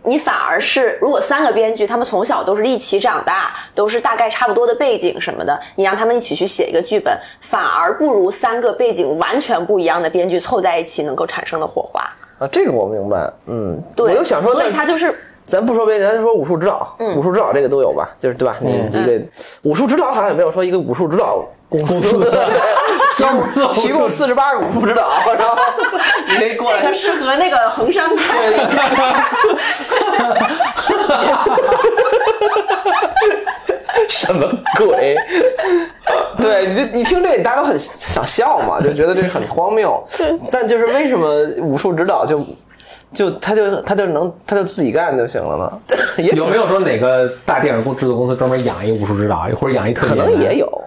你反而是，如果三个编剧他们从小都是一起长大，都是大概差不多的背景什么的，你让他们一起去写一个剧本，反而不如三个背景完全不一样的编剧凑在一起能够产生的火花。啊，这个我明白，嗯，对，我就想说，所以那他就是咱不说别的，咱就说武术指导，武术指导这个都有吧？就是对吧？你这个武术指导好像也没有说一个武术指导公司，提供四十八个武术指导，然后你可以过来这个适合那个衡山派。什么鬼？对，你就你听这个，大家都很想笑嘛，就觉得这个很荒谬。但就是为什么武术指导就就他就他就能他就自己干就行了呢？也有没有说哪个大电影公制作公司专门养一武术指导，或者养一特可技演员能也有。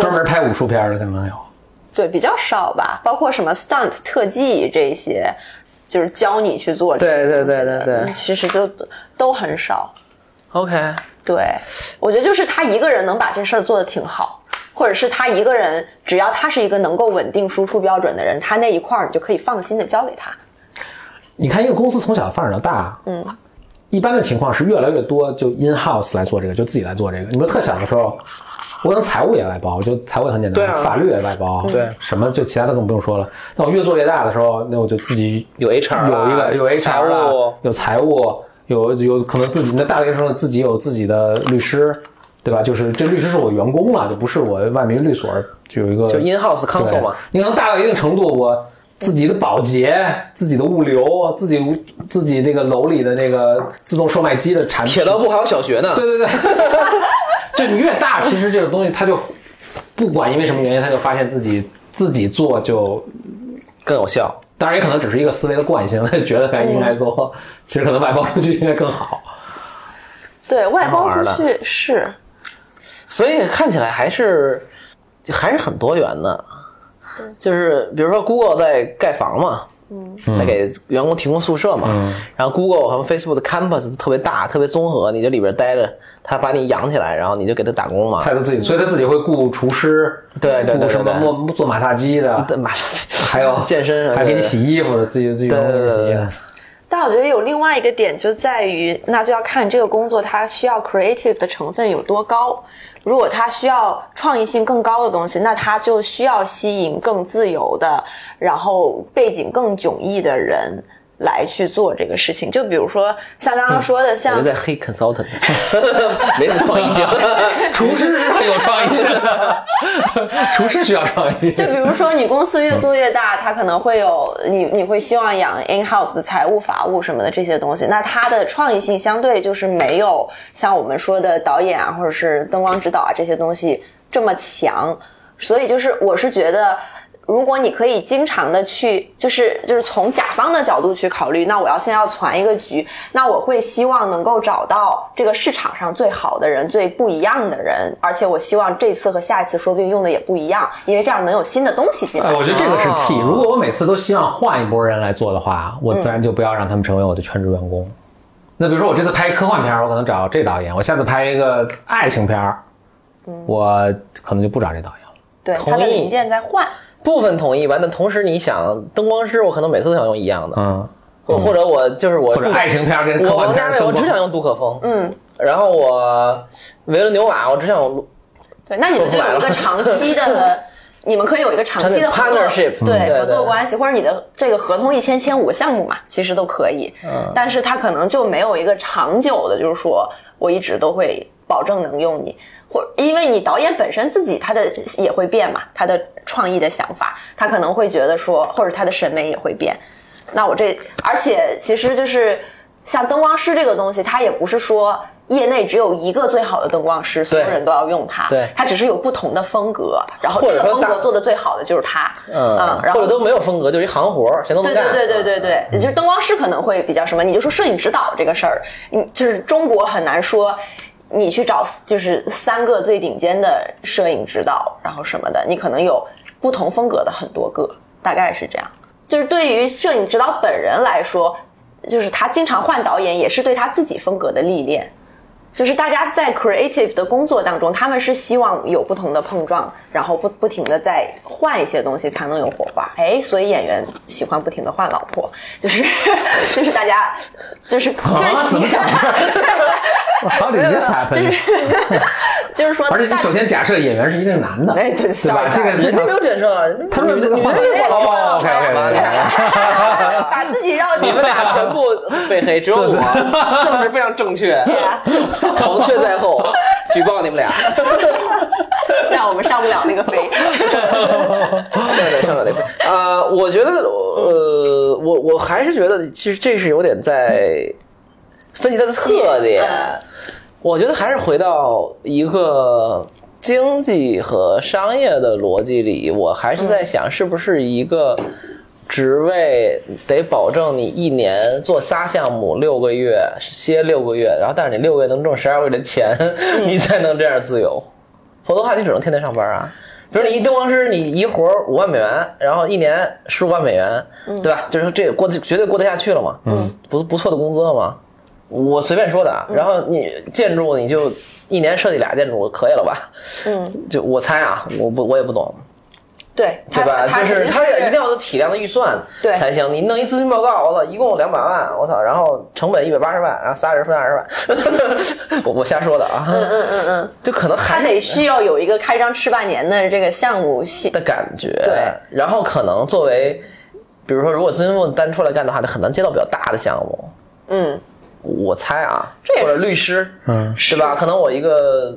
专门拍武术片的可能有。对，比较少吧，包括什么 stunt 特技这些，就是教你去做这对对。对对对其实就都很少。OK，对，我觉得就是他一个人能把这事儿做得挺好，或者是他一个人，只要他是一个能够稳定输出标准的人，他那一块儿你就可以放心的交给他。你看一个公司从小发展到大，嗯，一般的情况是越来越多就 in house 来做这个，就自己来做这个。你说特小的时候，我可能财务也外包，就财务也很简单，法律也外包，对什么就其他的更不用说了。那我越做越大的时候，那我就自己有 HR 有一个有 HR 财了务有财务，有有可能自己那大学生自己有自己的律师，对吧？就是这律师是我员工了，就不是我外面律所就有一个就 in house counsel 对嘛。你可能大到一定程度，我自己的保洁、自己的物流、自己自己这个楼里的那个自动售卖机的产品，铁道部还有小学呢。对对对，就你越大，其实这种东西它就不管因为什么原因，他就发现自己自己做就，更有效。当然也可能只是一个思维的惯性，他就觉得该应该做，其实可能外包出去应该更好。对外包出去是所以看起来还是就还是很多元的。就是比如说 Google 在盖房嘛，嗯，在给员工提供宿舍嘛，嗯。然后 Google 和 Facebook 的 campus 特别大，特别综合，你就里边待着，他把你养起来，然后你就给他打工嘛。他就自己，所以他自己会雇厨师，对对对雇什么做做马杀鸡的，对，马上还有 健身还给你洗衣服的，自己自己员工给你洗衣服。但我觉得有另外一个点就在于，那就要看这个工作它需要 creative 的成分有多高。如果它需要创意性更高的东西，那它就需要吸引更自由的，然后背景更迥异的人来去做这个事情。就比如说像刚刚说的，我像我在黑 consultant，没什么创意性。厨师是很有创意性的，厨师需要创意。就比如说，你公司越做越大，它可能会有你，你会希望养 in house 的财务、法务什么的这些东西。那它的创意性相对就是没有像我们说的导演啊，或者是灯光指导啊这些东西这么强。所以就是，我是觉得。如果你可以经常的去，就是就是从甲方的角度去考虑，那我要先要攒一个局，那我会希望能够找到这个市场上最好的人、最不一样的人，而且我希望这次和下一次说不定用的也不一样，因为这样能有新的东西进来。哎，我觉得这个是 key。哦如果我每次都希望换一波人来做的话，我自然就不要让他们成为我的全职员工。那比如说我这次拍一科幻片儿，我可能找这导演；我下次拍一个爱情片儿，我可能就不找这导演了。对，同意它的零件在换。部分同意吧，但同时你想，灯光师我可能每次都想用一样的，嗯，或或者我就是我或者爱情片跟科我幻片都不只想用杜可风，嗯，然后我维伦纽瓦我只想用对，那你们就有一个长期的，你们可以有一个长期的 Partnership，对合作关系，或者你的这个合同一签签五个项目嘛，其实都可以。嗯。但是他可能就没有一个长久的，就是说我一直都会保证能用你，或因为你导演本身自己他的也会变嘛，他的创意的想法，他可能会觉得说，或者他的审美也会变。那我这，而且其实就是像灯光师这个东西，它也不是说业内只有一个最好的灯光师，所有人都要用它。对它只是有不同的风格，然后这个风格做的最好的就是他。嗯，然后或者都没有风格，就是一行活儿，谁都能干。对对对对对对，也就是灯光师可能会比较什么，你就说摄影指导这个事儿，你就是中国很难说。你去找就是三个最顶尖的摄影指导，然后什么的，你可能有不同风格的很多个，大概是这样。就是对于摄影指导本人来说，就是他经常换导演，也是对他自己风格的历练。就是大家在 creative 的工作当中，他们是希望有不同的碰撞，然后不不停的在换一些东西，才能有火花。哎，所以演员喜欢不停的换老婆，就是就是大家就是就是啊怎么讲这？How did this 就是 就是说，而且你首先假设演员是一定男的，哎对对吧？这个人家没有检测啊，他们女的女的换老婆哦，OK，OK，OK，OK 把自己绕进你们俩全部被黑，只有我政治非常正确，黄雀在后，举报你们俩。但我们上不了那个飞。对对，上不了那飞。啊，我觉得，呃，我我还是觉得，其实这是有点在分析它的特点。嗯我觉得还是回到一个经济和商业的逻辑里，我还是在想，是不是一个职位得保证你一年做仨项目六个月，歇六个月，然后但是你六个月能挣十二个月的钱，你才能这样自由。否则的话，你只能天天上班啊。比如你一灯光师，你一活五万美元，然后一年十五万美元，对吧？就是说这过得绝对过得下去了嘛，嗯，不不错的工资了嘛。我随便说的啊。然后你建筑你就一年设计俩建筑可以了吧？嗯，就我猜啊，我不我也不懂。对对吧？就是他也一定要有体量的预算对才行。你弄一咨询报告，我操，一共两百万，我操，然后成本一百八十万，然后仨人分二十万，我我瞎说的啊。嗯嗯嗯嗯，就可能他还得需要有一个开张吃半年的这个项目系的感觉。对，然后可能作为，比如说，如果咨询部单出来干的话，他很难接到比较大的项目。嗯，我猜啊，这或者律师，嗯，对吧？可能我一个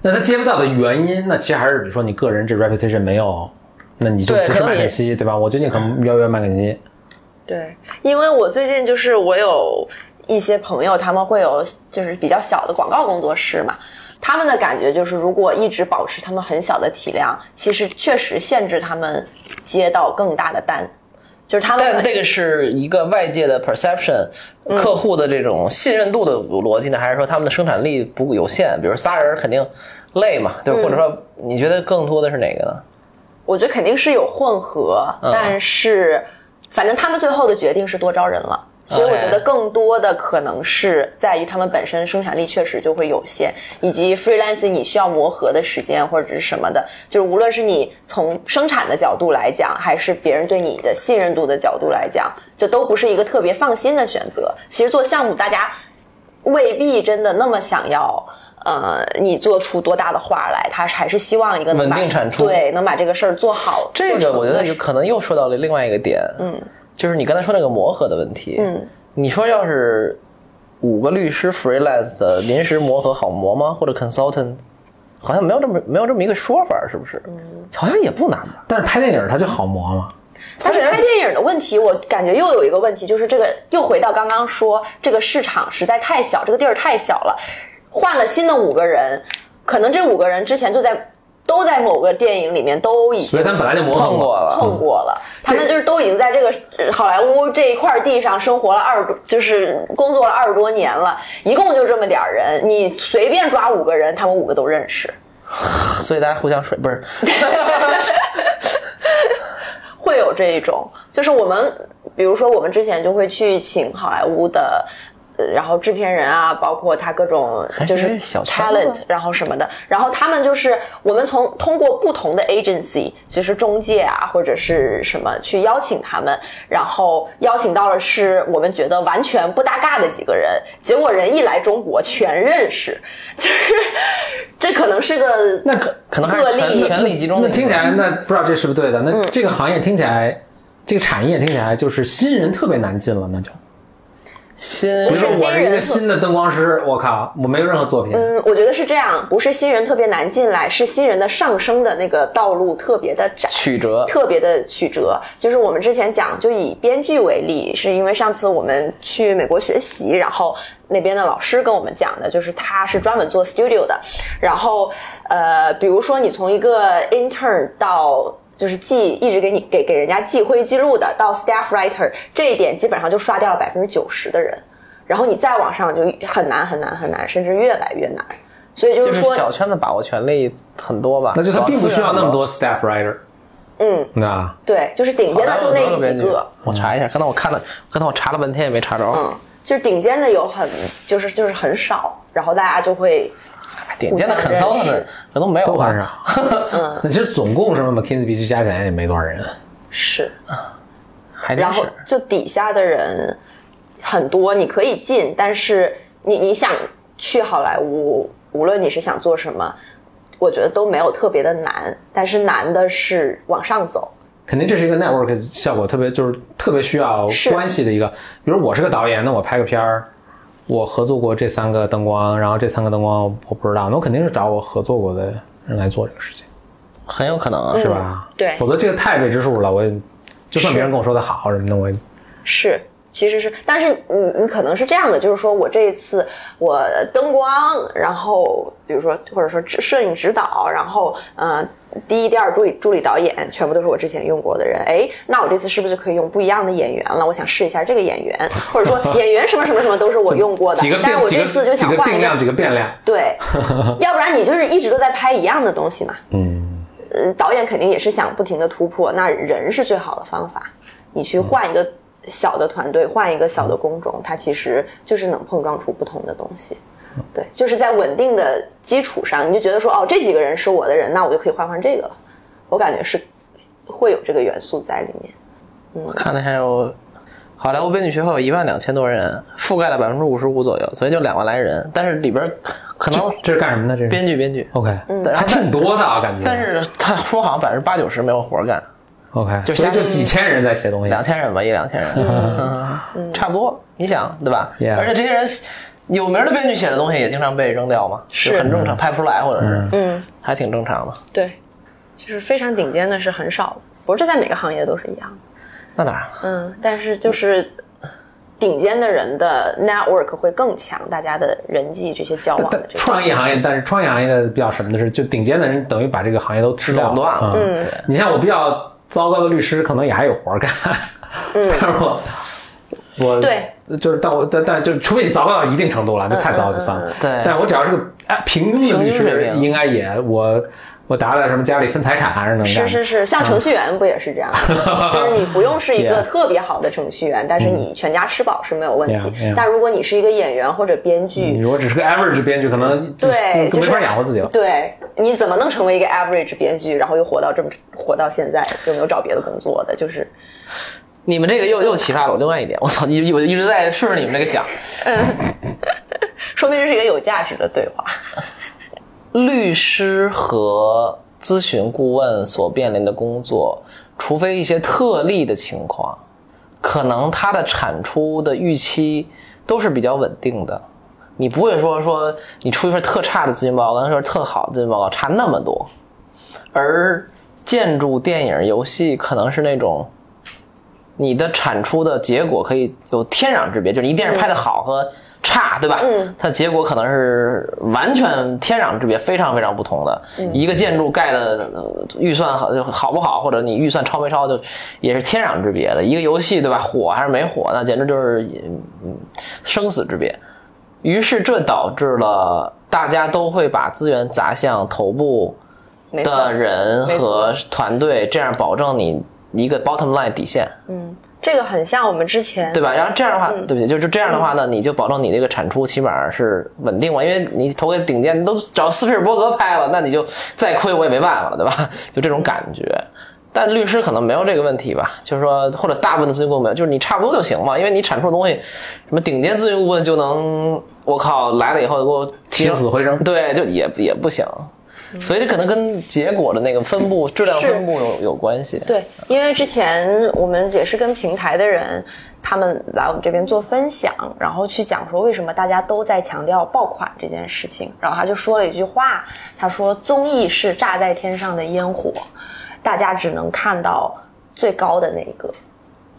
那他接不到的原因，那其实还是比如说你个人这 reputation 没有，那你就不是麦肯锡，对吧？我最近可能邀约麦肯锡，对，因为我最近就是我有一些朋友，他们会有就是比较小的广告工作室嘛，他们的感觉就是，如果一直保持他们很小的体量，其实确实限制他们接到更大的单，就是他们但这个是一个外界的 perception，、客嗯户的这种信任度的逻辑呢，还是说他们的生产力不有限？比如仨人肯定累嘛，对？嗯或者说你觉得更多的是哪个呢？我觉得肯定是有混合，嗯但是反正他们最后的决定是多招人了。所以我觉得更多的可能是在于他们本身生产力确实就会有限，以及 freelancing 你需要磨合的时间或者是什么的，就是无论是你从生产的角度来讲，还是别人对你的信任度的角度来讲，这都不是一个特别放心的选择。其实做项目，大家未必真的那么想要。呃，你做出多大的花来，他还是希望一个能把稳定产出对，能把这个事儿做好。这个我觉得有可能又说到了另外一个点，嗯，就是你刚才说那个磨合的问题，嗯，你说要是五个律师 freelance 的临时磨合好磨吗？或者 consultant，好像没有这么没有这么一个说法，是不是？嗯，好像也不难吧？但是拍电影它就好磨嘛。但是拍电影的问题，我感觉又有一个问题，就是这个又回到刚刚说，这个市场实在太小，这个地儿太小了，换了新的五个人，可能这五个人之前就在都在某个电影里面都已经所以他们本来就碰过了碰过了，他们就是都已经在这个呃好莱坞这一块地上生活了二十多，就是工作了二十多年了，一共就这么点儿人，你随便抓五个人，他们五个都认识。所以大家互相水不是？会有这一种，就是我们，比如说我们之前就会去请好莱坞的。呃然后制片人啊，包括他各种就是 talent，然后什么的，然后他们就是我们从通过不同的 agency，就是中介啊或者是什么去邀请他们，然后邀请到了是我们觉得完全不搭嘎的几个人，结果人一来中国全认识，就是这可能是个那可可能还个是权例权力集中。那听起来，那不知道这是不是对的？嗯那这个行业听起来，这个产业听起来就是新人特别难进了，那就。新比如说是我是一个新人新的灯光师，我靠，我没有任何作品，嗯，我觉得是这样，不是新人特别难进来，是新人的上升的那个道路特别的窄。曲折，特别的曲折，就是我们之前讲，就以编剧为例，是因为上次我们去美国学习，然后那边的老师跟我们讲的，就是他是专门做 studio 的，然后呃，比如说你从一个 intern 到就是记一直给你给给人家记会议记录的，到 staff writer 这一点基本上就刷掉了百分之九十的人，然后你再往上就很难很难很难，甚至越来越难。所以就就是是说，小圈子把握权力很多吧？那就他并不需要那么多 staff writer，嗯，那？对，就是顶尖的就那几个，我查一下，刚才我看了，刚才我查了半天也没查着。嗯，就是顶尖的有很，就是就是很少，然后大家就会，顶尖的互相认 consultant 可能没有吧都很？少。嗯，那其实总共什么 McKinsey、BC 加起来也没多少人。是，还真是然后。就底下的人很多，你可以进，但是你你想去好莱坞，无论你是想做什么，我觉得都没有特别的难，但是难的是往上走。肯定这是一个 network 效果特别，就是特别需要关系的一个。比如我是个导演，那我拍个片儿，我合作过这三个灯光，然后这三个灯光我不知道，那我肯定是找我合作过的人来做这个事情，很有可能啊，是吧？对。否则这个太未知数了，我也就算别人跟我说的好什么的，我也是，其实是，但是你你可能是这样的，就是说我这一次我灯光，然后比如说或者说摄影指导，然后呃第一、第二助理助理导演全部都是我之前用过的人，哎，那我这次是不是就可以用不一样的演员了？我想试一下这个演员，或者说 演员什么什么什么都是我用过的几个，但我这次就想换一个个定量，几个变量。对，要不然你就是一直都在拍一样的东西嘛。嗯，呃，导演肯定也是想不停的突破，那人是最好的方法。你去换一个小的团队，换一个小的工种，它其实就是能碰撞出不同的东西。对，就是在稳定的基础上，你就觉得说，哦，这几个人是我的人，那我就可以换换这个了。我感觉是会有这个元素在里面。我看了一下有。好莱坞编剧学会有一万两千多人，覆盖了百分之五十五左右，所以就两万来人。但是里边可能这是干什么的？这是编剧，编剧。OK，嗯还挺多的啊，感觉。但是他说好像百分之八九十没有活干，OK，就现在就几千人在写东西。两千人吧，一两千人，嗯，差不多。你想对吧？而且这些人有名的编剧写的东西也经常被扔掉嘛，是。很正常，拍不出来或者是，嗯，还挺正常的。对，就是非常顶尖的是很少的，不是在每个行业都是一样的。那当然了，嗯，但是就是顶尖的人的 network 会更强，大家的人际这些交往的这个创意行业，但是创意行业的比较什么的是，就顶尖的人等于把这个行业都吃掉垄断。了嗯，对。你像我比较糟糕的律师，可能也还有活儿干。嗯，但是我我对，就是但我但但就除非你糟糕到一定程度了，那太糟就算了。对但我只要是个哎平庸的律师，应该也我我打打什么家里分财产还是能干。是是是，像程序员不也是这样？就是你不用是一个特别好的程序员，但是你全家吃饱是没有问题。但如果你是一个演员或者编你剧，如果只是个 average 编剧，可能对，就没法养活自己了。对，你怎么能成为一个 average 编剧，然后又活到这么活到现在，又没有找别的工作的？就是你们这个又又启发了我另外一点，我操，一我一直在顺着你们这个想，说明这是一个有价值的对话。律师和咨询顾问所面临的工作，除非一些特例的情况，可能它的产出的预期都是比较稳定的。你不会说说你出一份特差的咨询报告，跟一份特好的咨询报告差那么多。而建筑、电影、游戏可能是那种，你的产出的结果可以有天壤之别，就是你电影拍的好和差，对吧？嗯，它结果可能是完全天壤之别，非常非常不同的。一个建筑盖的呃预算好就好不好，或者你预算超没超，就也是天壤之别的。一个游戏，对吧？火还是没火，那简直就是嗯生死之别。于是这导致了大家都会把资源砸向头部的人和团队，这样保证你一个 bottom line 底线，这个很像我们之前对吧？然后这样的话，嗯对不对？就就这样的话呢，你就保证你这个产出起码是稳定嘛，因为你投给顶尖，你都找斯皮尔伯格拍了，那你就再亏我也没办法了，对吧？就这种感觉。但律师可能没有这个问题吧，就是说，或者大部分的咨询顾问没有，就是你差不多就行嘛，因为你产出的东西，什么顶尖咨询顾问就能，我靠，来了以后给我起死回生。对，就也也不行，所以这可能跟结果的那个分布、质量分布有有关系。对，因为之前我们也是跟平台的人，他们来我们这边做分享，然后去讲说为什么大家都在强调爆款这件事情，然后他就说了一句话，他说综艺是炸在天上的烟火，大家只能看到最高的那一个。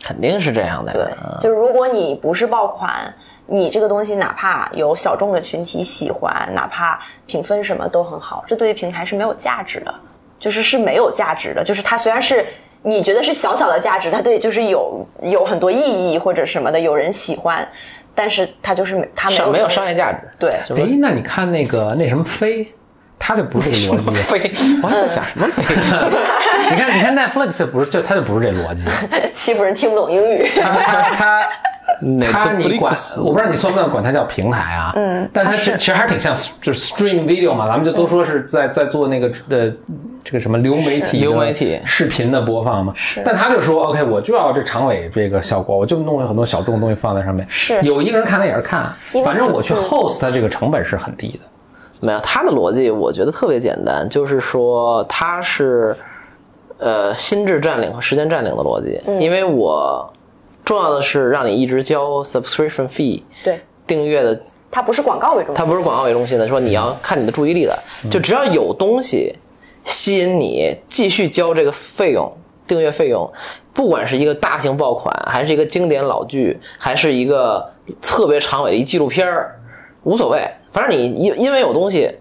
肯定是这样的。对，就是如果你不是爆款，你这个东西哪怕有小众的群体喜欢，哪怕评分什么都很好，这对于平台是没有价值的，就是是没有价值的。就是它虽然是你觉得是小小的价值，它对就是有有很多意义或者什么的，有人喜欢，但是它就是没它没有商没有商业价值。对就是哎，那你看那个那什么飞，他就不是这个逻辑。飞，我还在想什么飞？你看，你看 Netflix 不是，就他就不是这逻辑。欺负人听不懂英语。他他他他你管我不知道你算不算管它叫平台啊？嗯，但它其实其实还是挺像就是 stream video 嘛，咱们就都说是在在做那个呃这个什么流媒体流媒体视频的播放嘛。是，但他就说 OK，我就要这长尾这个效果，我就弄了很多小众的东西放在上面。是有一个人看他也是看，反正我去嗯 host 它这个成本是很低的。没有，他的逻辑我觉得特别简单，就是说他是呃心智占领和时间占领的逻辑，因为我重要的是让你一直交 subscription fee 对，订阅的，它不是广告为中心，它不是广告为中心的，说你要看你的注意力的，就只要有东西吸引你继续交这个费用，订阅费用。不管是一个大型爆款，还是一个经典老剧，还是一个特别长尾的一纪录片儿，无所谓，反正你因因为有东西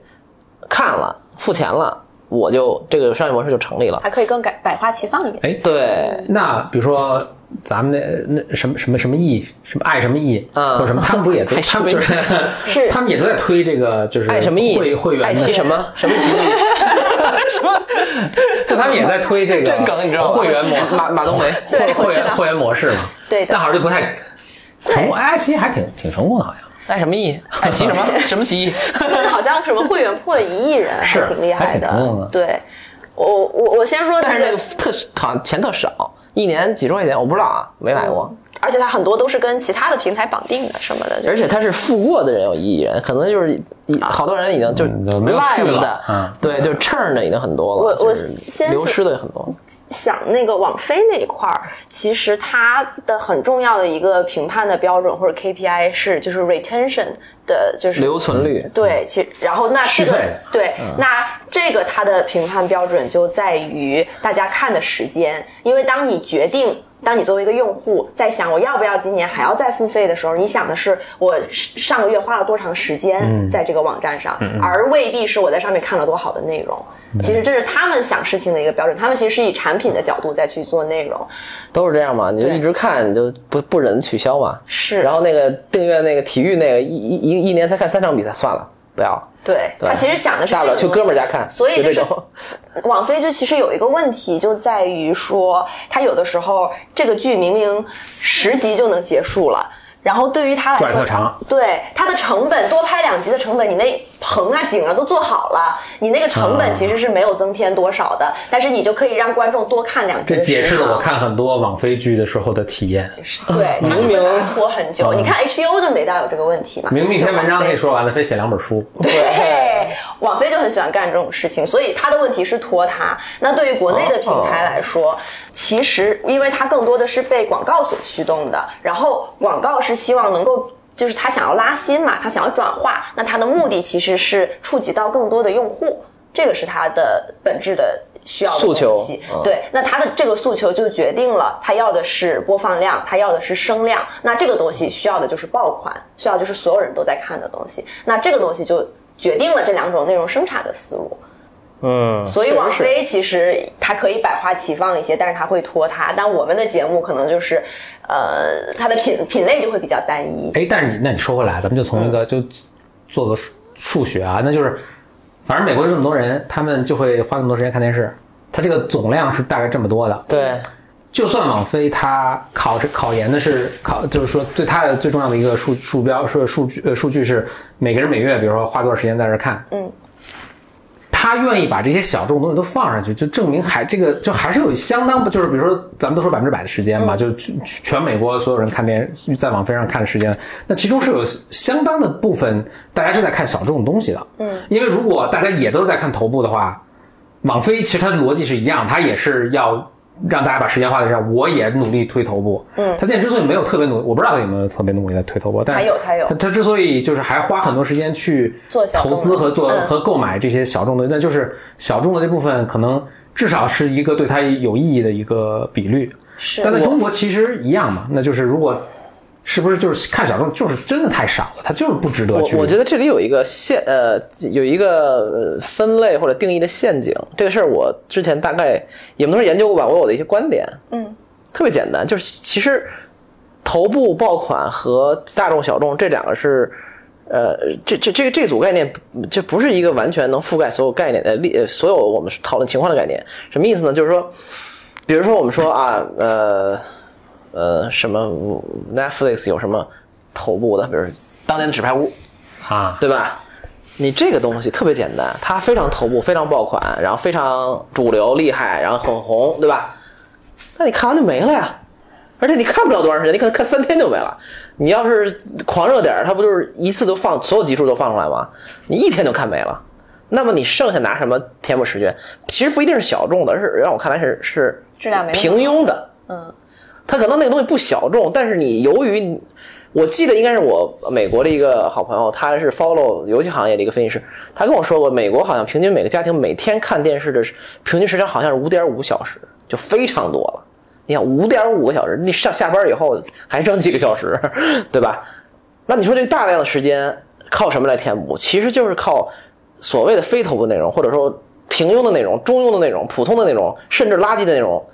看了，付钱了，我就这个商业模式就成立了。还可以更改百花齐放一点。哎，对，那比如说咱们那那什么什么什么意什么爱什么艺，嗯或者什么，他们不也都 他们就是 是。他们也都在推这个就是爱什么意，会会员的爱奇什么？什么奇艺，什么？就他们也在推这个这梗你知道吗？会员模马马冬梅，会会员会员模式嘛？对但好像就不太成功。哎，其实还挺挺成功的，好像。爱什么艺，爱奇什么？什么奇艺，好像什么会员破了一亿人，是还挺厉害的。对，我我我先说这但是那个特好像钱特少，一年几十块钱，我不知道啊，没买过。而且它很多都是跟其他的平台绑定的什么的，就是而且它是付过的人有一亿人，可能就是一好多人已经就没有续 live 了的，嗯对，就 turn 的已经很多了，我我先流失的也很多。想那个网飞那一块儿，其实它的很重要的一个评判的标准或者 KPI 是就是 retention 的，就是留存率，对，其然后那这个对，那这个它的评判标准就在于大家看的时间，因为当你决定。当你作为一个用户在想我要不要今年还要再付费的时候，你想的是我上个月花了多长时间在这个网站上，而未必是我在上面看了多好的内容。其实这是他们想事情的一个标准，他们其实是以产品的角度再去做内容。都是这样嘛，你就一直看，你就不不忍取消嘛。是然后那个订阅那个体育那个一一一一年才看三场比赛，算了，不要。对对他其实想的是大不了去哥们儿家看，所以就是。网飞就其实有一个问题，就在于说，他有的时候这个剧明明十集就能结束了。然后对于他来说对他的成本多拍两集的成本，你那棚啊景啊都做好了，你那个成本啊其实是没有增添多少的，但是你就可以让观众多看两集这。解释了我看很多网飞剧的时候的体验。对，它明明拖很久。嗯你看 HBO 就没大有这个问题嘛，明明一篇文章可以说完了，非写两本书。对，网飞就很喜欢干这种事情，所以他的问题是拖沓。那对于国内的平台来说，其实因为它更多的是被广告所驱动的，然后广告是希望能够。就是他想要拉新嘛，他想要转化，那他的目的其实是触及到更多的用户，这个是他的本质的需要的诉求东西嗯对，那他的这个诉求就决定了他要的是播放量，他要的是声量。那这个东西需要的就是爆款，需要就是所有人都在看的东西。那这个东西就决定了这两种内容生产的思路。嗯，所以确实是网飞其实它可以百花齐放一些，但是它会拖沓。但我们的节目可能就是，呃，它的品品类就会比较单一。哎，但是你那你说回来，咱们就从一个就做个数数学啊，那就是反正美国有这么多人，他们就会花那么多时间看电视，它这个总量是大概这么多的。对，就算网飞它考这考研的是考，就是说对它的最重要的一个数数标是数据呃数据是每个人每月比如说花多少时间在这儿看，嗯，他愿意把这些小众东西都放上去，就证明还这个就还是有相当就是比如说咱们都说百分之百的时间嘛，嗯。就是全全美国所有人看电视在网飞上看的时间，那其中是有相当的部分大家是在看小众的东西的，嗯，因为如果大家也都是在看头部的话，网飞其实它的逻辑是一样，它也是要让大家把时间花在上，我也努力推头部。嗯，他现在之所以没有特别努，我不知道他有没有特别努力在推头部，但是它有他有它它之所以就是还花很多时间去做投资和做嗯和购买这些小众的，那就是小众的这部分可能至少是一个对他有意义的一个比率。是但在中国其实一样嘛，那就是如果是不是就是看小众，就是真的太少了，它就是不值得去。我我觉得这里有一个陷呃有一个呃分类或者定义的陷阱，这个事儿我之前大概也不能说研究过吧，我有的一些观点，嗯，特别简单，就是其实头部爆款和大众小众这两个是。呃，这这这个这组概念，这不是一个完全能覆盖所有概念的例，呃所有我们讨论情况的概念。什么意思呢？就是说，比如说我们说啊，呃呃，什么 Netflix 有什么头部的，比如当年的纸牌屋，啊，对吧？你这个东西特别简单，它非常头部，非常爆款，然后非常主流厉害，然后很红，对吧？那你看完就没了呀，而且你看不了多长时间，你可能看三天就没了。你要是狂热点儿，它不就是一次都放所有集数都放出来吗？你一天就看没了。那么你剩下拿什么填补时间？其实不一定是小众的，而是让我看来是是质量平庸的。嗯，它可能那个东西不小众，但是你由于，我记得应该是我美国的一个好朋友，他是 follow 游戏行业的一个分析师，他跟我说过，美国好像平均每个家庭每天看电视的平均时长好像是五点五小时，就非常多了。你想五点五个小时，你上下班以后还剩几个小时，对吧？那你说这大量的时间靠什么来填补？其实就是靠所谓的非头部内容，或者说平庸的内容、中庸的内容、普通的内容，甚至垃圾的内容。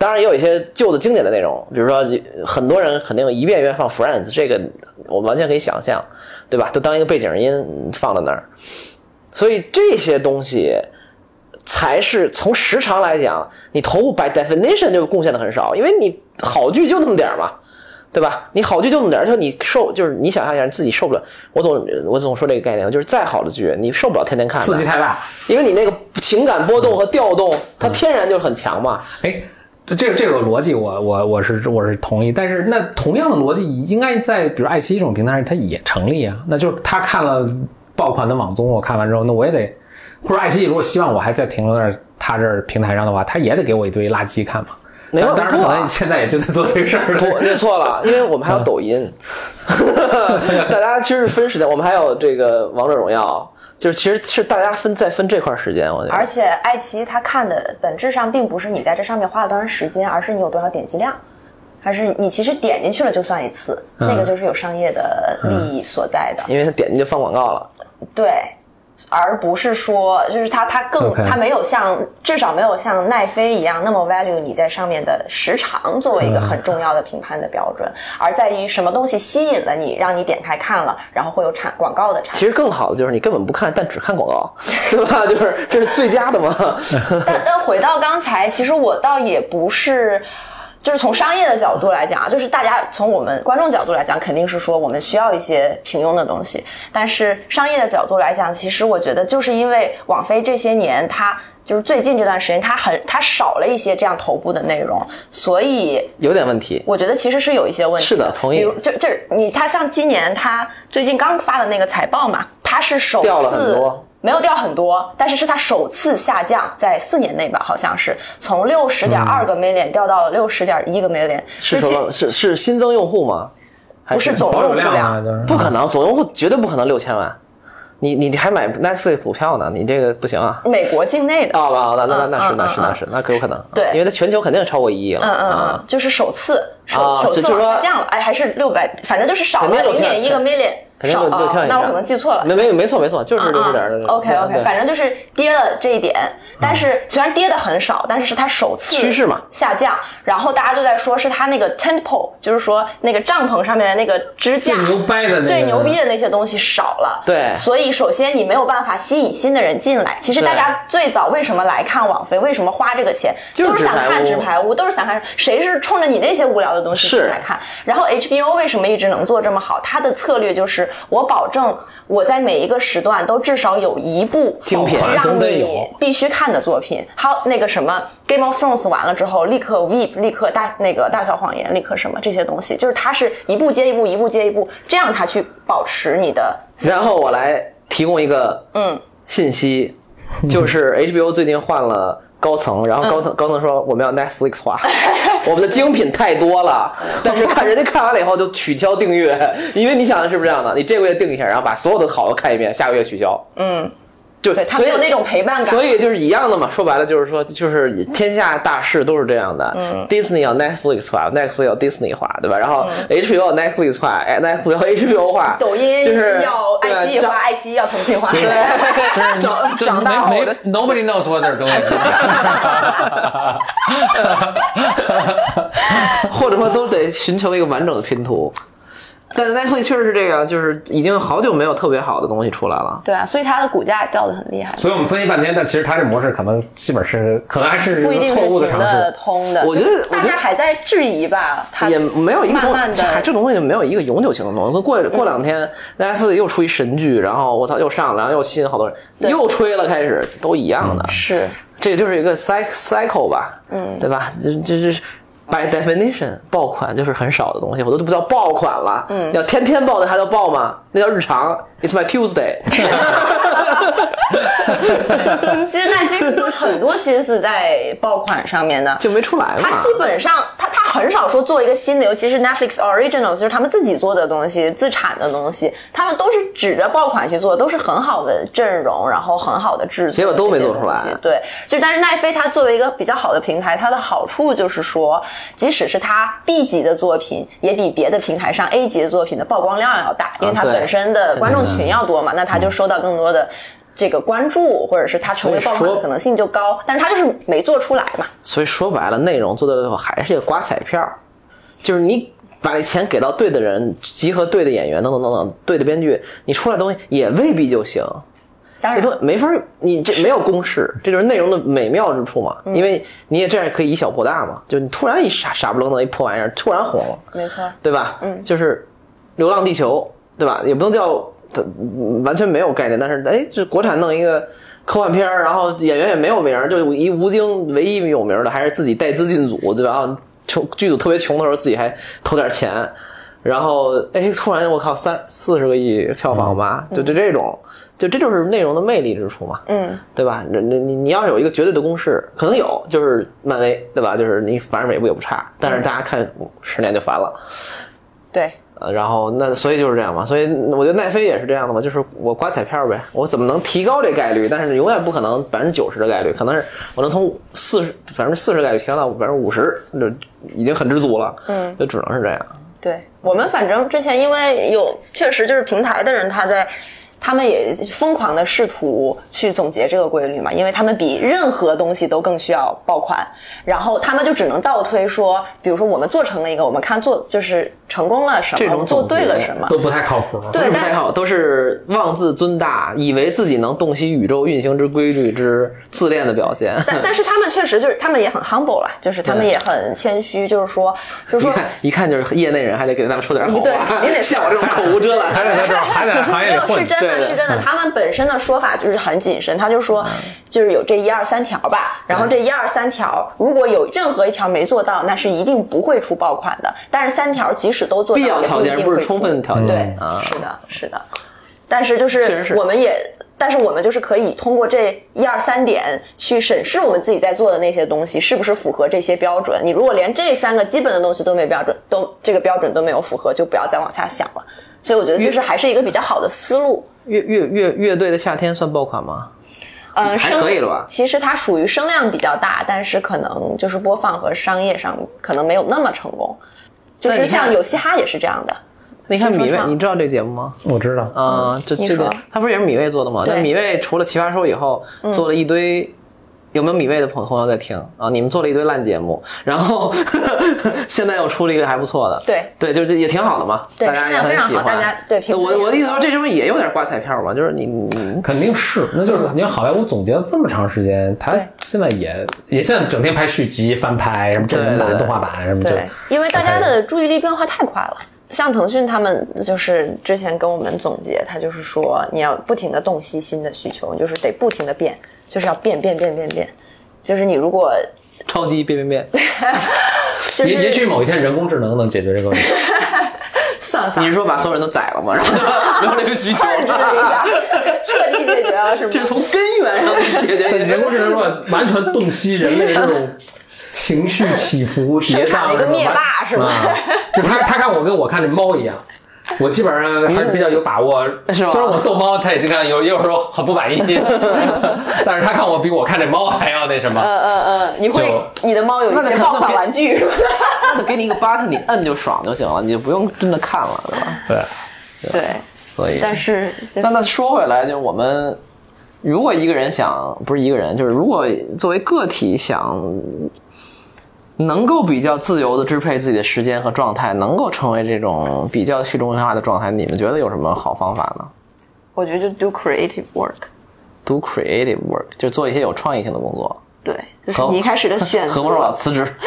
当然也有一些旧的经典的内容，比如说很多人肯定一遍一遍放 Friends，这个我完全可以想象，对吧？都当一个背景音放在那儿。所以这些东西才是从时长来讲，你头部 by definition 就贡献的很少，因为你好剧就那么点儿嘛，对吧？你好剧就那么点儿，而且你受就是你想象一下，你自己受不了。我总我总说这个概念，就是再好的剧，你受不了天天看，刺激太大，因为你那个情感波动和调动，它天然就很强嘛。哎，这这个这个逻辑我我我是我是同意，但是那同样的逻辑应该在比如爱奇艺这种平台上它也成立啊。那就是他看了爆款的网综，我看完之后，那我也得，或者爱奇艺如果希望我还在停留在他这儿平台上的话，他也得给我一堆垃圾看嘛。没有当然可能现在也就在做这个事儿了。不，那错了，因为我们还有抖音，大家其实是分时间，我们还有这个王者荣耀，就是其实是大家分在分这块时间，我觉得。而且爱奇艺它看的本质上并不是你在这上面花了多长时间，而是你有多少点击量，还是你其实点进去了就算一次，那个就是有商业的利益所在的。因为它点进去放广告了，对，而不是说就是它它更它没有像至少没有像奈飞一样那么 value 你在上面的时长作为一个很重要的评判的标准，而在于什么东西吸引了你，让你点开看了，然后会有产广告的产其实更好的就是你根本不看，但只看广告，对吧？就是这是最佳的嘛。但但回到刚才，其实我倒也不是。就是从商业的角度来讲啊，就是大家从我们观众角度来讲，肯定是说我们需要一些平庸的东西。但是商业的角度来讲，其实我觉得就是因为网飞这些年它就是最近这段时间，它很它少了一些这样头部的内容，所以有点问题。我觉得其实是有一些问题是的同意比如这这你他像今年他最近刚发的那个财报嘛，他是首次掉了很多没有掉很多，但是是它首次下降，在四年内吧，好像是从六十点二个 million 掉到了六十点一个 million，是？是是新增用户吗？还不是总用户量量啊，，就是不可能，总用户绝对不可能六千万。你你还买 Netflix 股票呢？你这个不行啊！美国境内的。哦，吧，那那那那是那是那是那可有可能。对因为它全球肯定超过一亿了。嗯嗯啊嗯，就是首次首、啊首次下降了，哎，还是六百，反正就是少了肯定6000零点一个 million，肯定少啊，六六千万以上。那我可能记错了。没没没错没错，就是六十点的 OK OK，反正就是跌了这一点，但是虽然跌的很少，但是是它首次趋势嘛下降，然后大家就在说是它那个 tent pole，就是说那个帐篷上面的那个支架，最牛掰的那个最牛逼的那些东西少了。对所以首先你没有办法吸引新的人进来。其实大家最早为什么来看网飞，为什么花这个钱，就是都是想看纸牌屋，都是想看谁是冲着你那些无聊的东西进来看。然后 HBO 为什么一直能做这么好？它的策略就是我保证我在每一个时段都至少有一部精品。让都得你必须看的作品。好，那个什么 Game of Thrones 完了之后，立刻 Weep 立刻大那个大小谎言，立刻什么这些东西，就是它是一步接一步，一步接一步，这样它去保持你的然后我来提供一个嗯。信息，就是 HBO 最近换了高层，然后高嗯。层、高层说我们要 Netflix 化，我们的精品太多了，但是看人家看完了以后就取消订阅，因为你想的是不是这样的？你这个月订一下，然后把所有的好的看一遍，下个月取消，嗯，就所以对它没有那种陪伴感。所以就是一样的嘛，说白了就是说，就是天下大事都是这样的。嗯，Disney 要 Netflix 化，Netflix 要 Disney 化，对吧？然后 HBO 要 Netflix 化，哎，Netflix 要 HBO 化，抖音就是要爱奇艺对化，爱奇艺要腾讯化。对，长这长大后 nobody knows what they're doing。或者说都得寻求一个完整的拼图。但是 Netflix 确实是这样，就是已经好久没有特别好的东西出来了。对啊，所以它的股价掉的很厉害，所以我们分析半天，但其实它这模式可能基本是可能还是不一定是错误的尝行得试。通的。我觉得我觉得大家还在质疑吧，它也没有一个东慢慢的还这东西就没有一个永久性的东西。过过两天 Netflix 又出一神剧，然后我操又上了，然后又吸引好多人，又吹了，开始都一样的。是这就是一个 cycle cycle 吧，嗯，对吧？这这是 by definition 爆款就是很少的东西，我都不叫爆款了，嗯，要天天爆的还叫爆吗？那叫日常，It's my Tuesday。其实奈飞是花很多心思在爆款上面的。就没出来嘛。它基本上，他他很少说做一个新的，尤其是 Netflix Originals，就是他们自己做的东西、自产的东西，他们都是指着爆款去做，都是很好的阵容，然后很好的制作，结果都没做出来对，就但是奈飞它作为一个比较好的平台，它的好处就是说，即使是它 B 级的作品，也比别的平台上 A 级的作品的曝光量要大，因为它对本身的观众群要多嘛，那他就收到更多的。这个关注，或者是他成为爆款的可能性就高，但是他就是没做出来嘛。所以说白了，内容做到最后还是一个刮彩票，就是你把这钱给到对的人，集合对的演员等等等等，对的编剧，你出来的东西也未必就行。当然这，东西没法，你这没有公式，这就是内容的美妙之处嘛。嗯因为你也这样可以以小博大嘛，就你突然一傻傻不愣登一破玩意儿，突然红了，没错。对吧？嗯，就是《流浪地球》，对吧？也不能叫它嗯完全没有概念，但是哎，这国产弄一个科幻片儿，然后演员也没有名儿，就一吴京唯一有名的还是自己带资进组，对吧？啊穷剧组特别穷的时候，自己还投点钱，然后哎，突然我靠三四十个亿票房吧，就就这种，就这就是内容的魅力之处嘛。嗯，对吧？你你你你要是有一个绝对的公式，可能有，就是漫威，对吧？就是你反正每部也不差，但是大家看十年就烦了。对，呃，然后那所以就是这样嘛，所以我觉得奈飞也是这样的嘛，就是我刮彩票呗，我怎么能提高这概率？但是永远不可能百分之九十的概率，可能是我能从四十百分之四十概率提高到百分之五十，就已经很知足了。嗯，就只能是这样。对我们反正之前因为有确实就是平台的人他在。他们也疯狂的试图去总结这个规律嘛，因为他们比任何东西都更需要爆款，然后他们就只能倒推说，比如说我们做成了一个，我们看做就是成功了什么，做对了什么，都不太靠谱。对不太好，都是妄自尊大，以为自己能洞悉宇宙运行之规律之自恋的表现。但 但是他们确实就是他们也很 humble 了，就是他们也很谦虚，就是说 就是说一看一看就是业内人，还得给他们说点好对话。你得像我这种口无遮拦，还得在这儿，还得在行业没有，里混是。真是真的。他们本身的说法就是很谨慎，他就说，就是有这一二三条吧，然后这一二三条，如果有任何一条没做到，那是一定不会出爆款的。但是三条即使都做到，必要条件不是充分条件。对，啊，是的，是的。但是就是是我们也，但是我们就是可以通过这一二三点去审视我们自己在做的那些东西是不是符合这些标准。你如果连这三个基本的东西都没标准，都这个标准都没有符合，就不要再往下想了。所以我觉得就是还是一个比较好的思路。乐乐乐乐队的夏天算爆款吗？嗯，还可以了吧其实它属于声量比较大，但是可能就是播放和商业上可能没有那么成功。就是像有嘻哈也是这样的。你看米未，你知道这节目吗？我知道，啊，这这个他不是也是米未做的吗？对那米未除了奇葩说以后，做了一堆。有没有米味的朋朋友在听？啊？你们做了一堆烂节目，然后 现在又出了一个还不错的，对。对，就是也挺好的嘛，对大家也很喜欢。大家对我我的意思说，这东西也有点刮彩票嘛，就是你你肯定是，那就是你看好莱坞总结了这么长时间，他现在也也现在整天拍续集、翻拍，什么真人版、动画版什么就对，因为大家的注意力变化太快了。像腾讯他们就是之前跟我们总结，他就是说你要不停的洞悉新的需求，就是得不停的变，就是要变变变变变。就是你如果超级变变变，就是也也许某一天人工智能能解决这个问题。算法你是说把所有人都宰了吗？然后就没有这个需求彻底解决了是吗？这是从根源上去解决人工智能如果完全洞悉人类这种情绪起伏、跌宕，生产了一个灭霸是吗啊就他他看我跟我看这猫一样。我基本上还是比较有把握，是吧虽然我逗猫，它也经常有有时候很不满意，但是他看我比我看这猫还要那什么。嗯嗯嗯，你会你的猫有一那得些爆款玩具是吧？那 给你一个 button，你摁就爽就行了，你就不用真的看了，对吧？对，对，所以，但是 那那说回来，就是我们如果一个人想，不是一个人，就是如果作为个体想能够比较自由的支配自己的时间和状态，能够成为这种比较去中心化的状态，你们觉得有什么好方法呢我觉得就 do creative work。？Do creative work，就做一些有创意性的工作。对，就是你一开始的 选择。何不说我要辞职？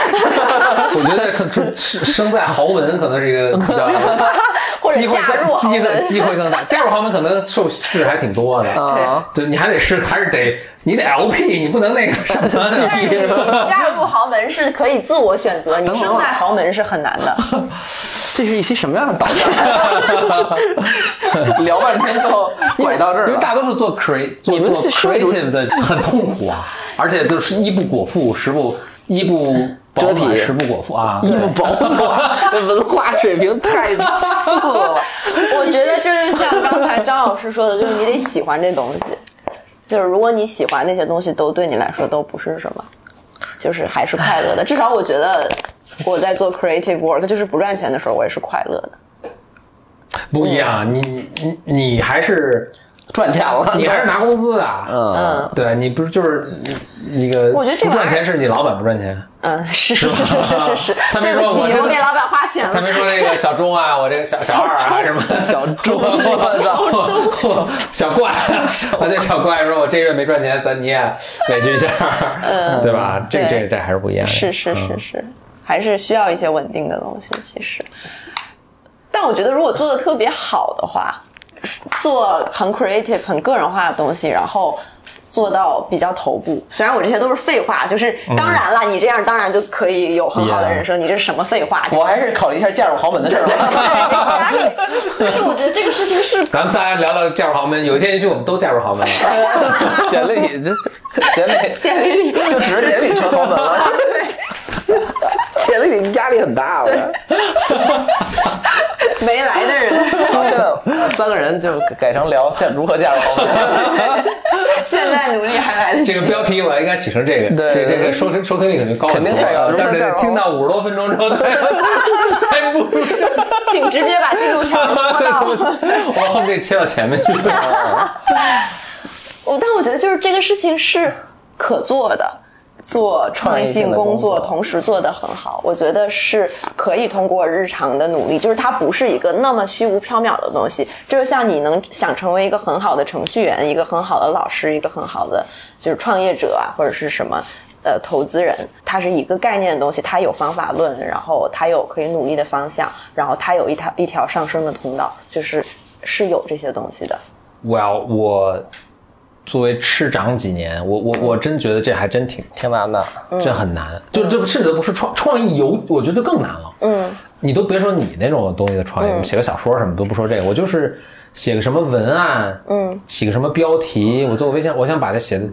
我觉得可就生在豪门可能是一个比较 或者机会嫁入豪更机会门机会更大，加入豪门可能受制还挺多的。啊，对，你还得是还是得你得 LP，你不能那个什么但是你嫁入豪门是可以自我选择，你生在豪门是很难的。这是一些什么样的导向？聊半天最后拐到这儿因为了。大多数做 create 做你们做 creative 的很痛苦啊，而且就是一不果腹，食不衣不饱遮体食，不果腹啊。衣不保护我，这文化水平太次了。我觉得这就像刚才张老师说的，就是你得喜欢这东西。就是如果你喜欢那些东西，都对你来说都不是什么，就是还是快乐的。至少我觉得我在做 creative work，就是不赚钱的时候，我也是快乐的。不一样，你你你还是赚钱了，你还是拿工资的，嗯，嗯对你不是就是那个，我觉得这不赚钱是你老板不赚钱。嗯，是是是是是是是，他没对不起，说我给老板花钱了。他没说那个小钟啊，我这个小小二啊什么小钟我小怪，他这小怪说我这月没赚钱，咱你也委屈一下，对吧？这这这还是不一样的。是是是是，还是需要一些稳定的东西。其实，但我觉得如果做的特别好的话，做很 creative、很个人化的东西，然后做到比较头部。虽然我这些都是废话，就是当然了，你这样当然就可以有很好的人生。你这是什么废话？我还是考虑一下嫁入豪门的事儿吧。但是 我觉得这个事情是咱们仨聊聊嫁入豪门，有一天也许我们都嫁入豪门了。简历这简历简历里就指着简历成豪门了。简历里压力很大，我觉得。没来的人，然后现在三个人就改成聊嫁如何嫁入豪门。现在努力还来得及。这个标题我应该起成这个，对这这个收听收听率肯定高很多，肯定太高但是如果再听到五十多分钟之后，才才不如上。请直接把进度条播到。我后面这切到前面去。我但我觉得就是这个事情是可做的，做创意性工作同时做得很好，我觉得是可以通过日常的努力，就是它不是一个那么虚无缥缈的东西。这就像你能想成为一个很好的程序员，一个很好的老师，一个很好的就是创业者啊，或者是什么。呃，投资人，它是一个概念的东西，它有方法论，然后它有可以努力的方向，然后它有一条一条上升的通道，就是是有这些东西的。Well，我作为吃长几年，我我我真觉得这还真挺挺难的，这很难，就这甚至都不是创创意游，我觉得更难了。嗯，你都别说你那种东西的创意，写个小说什么都不说这个，我就是写个什么文案，嗯，起个什么标题，我做个微信，我想把它写的，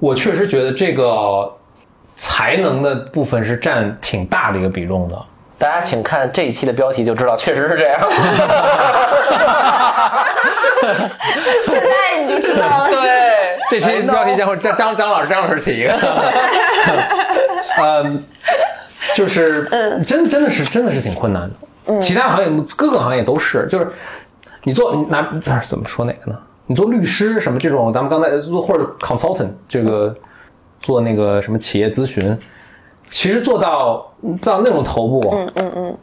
我确实觉得这个才能的部分是占挺大的一个比重的。大家请看这一期的标题就知道，确实是这样。现在你就知道了。对，这期标题将会张张张老师张老师起一个，嗯，就是真真的是真的是挺困难的。其他行业各个行业都是，就是你做你拿怎么说哪个呢？你做律师什么这种，咱们刚才做或者 consultant 这个做那个什么企业咨询，其实做到到那种头部，嗯嗯嗯。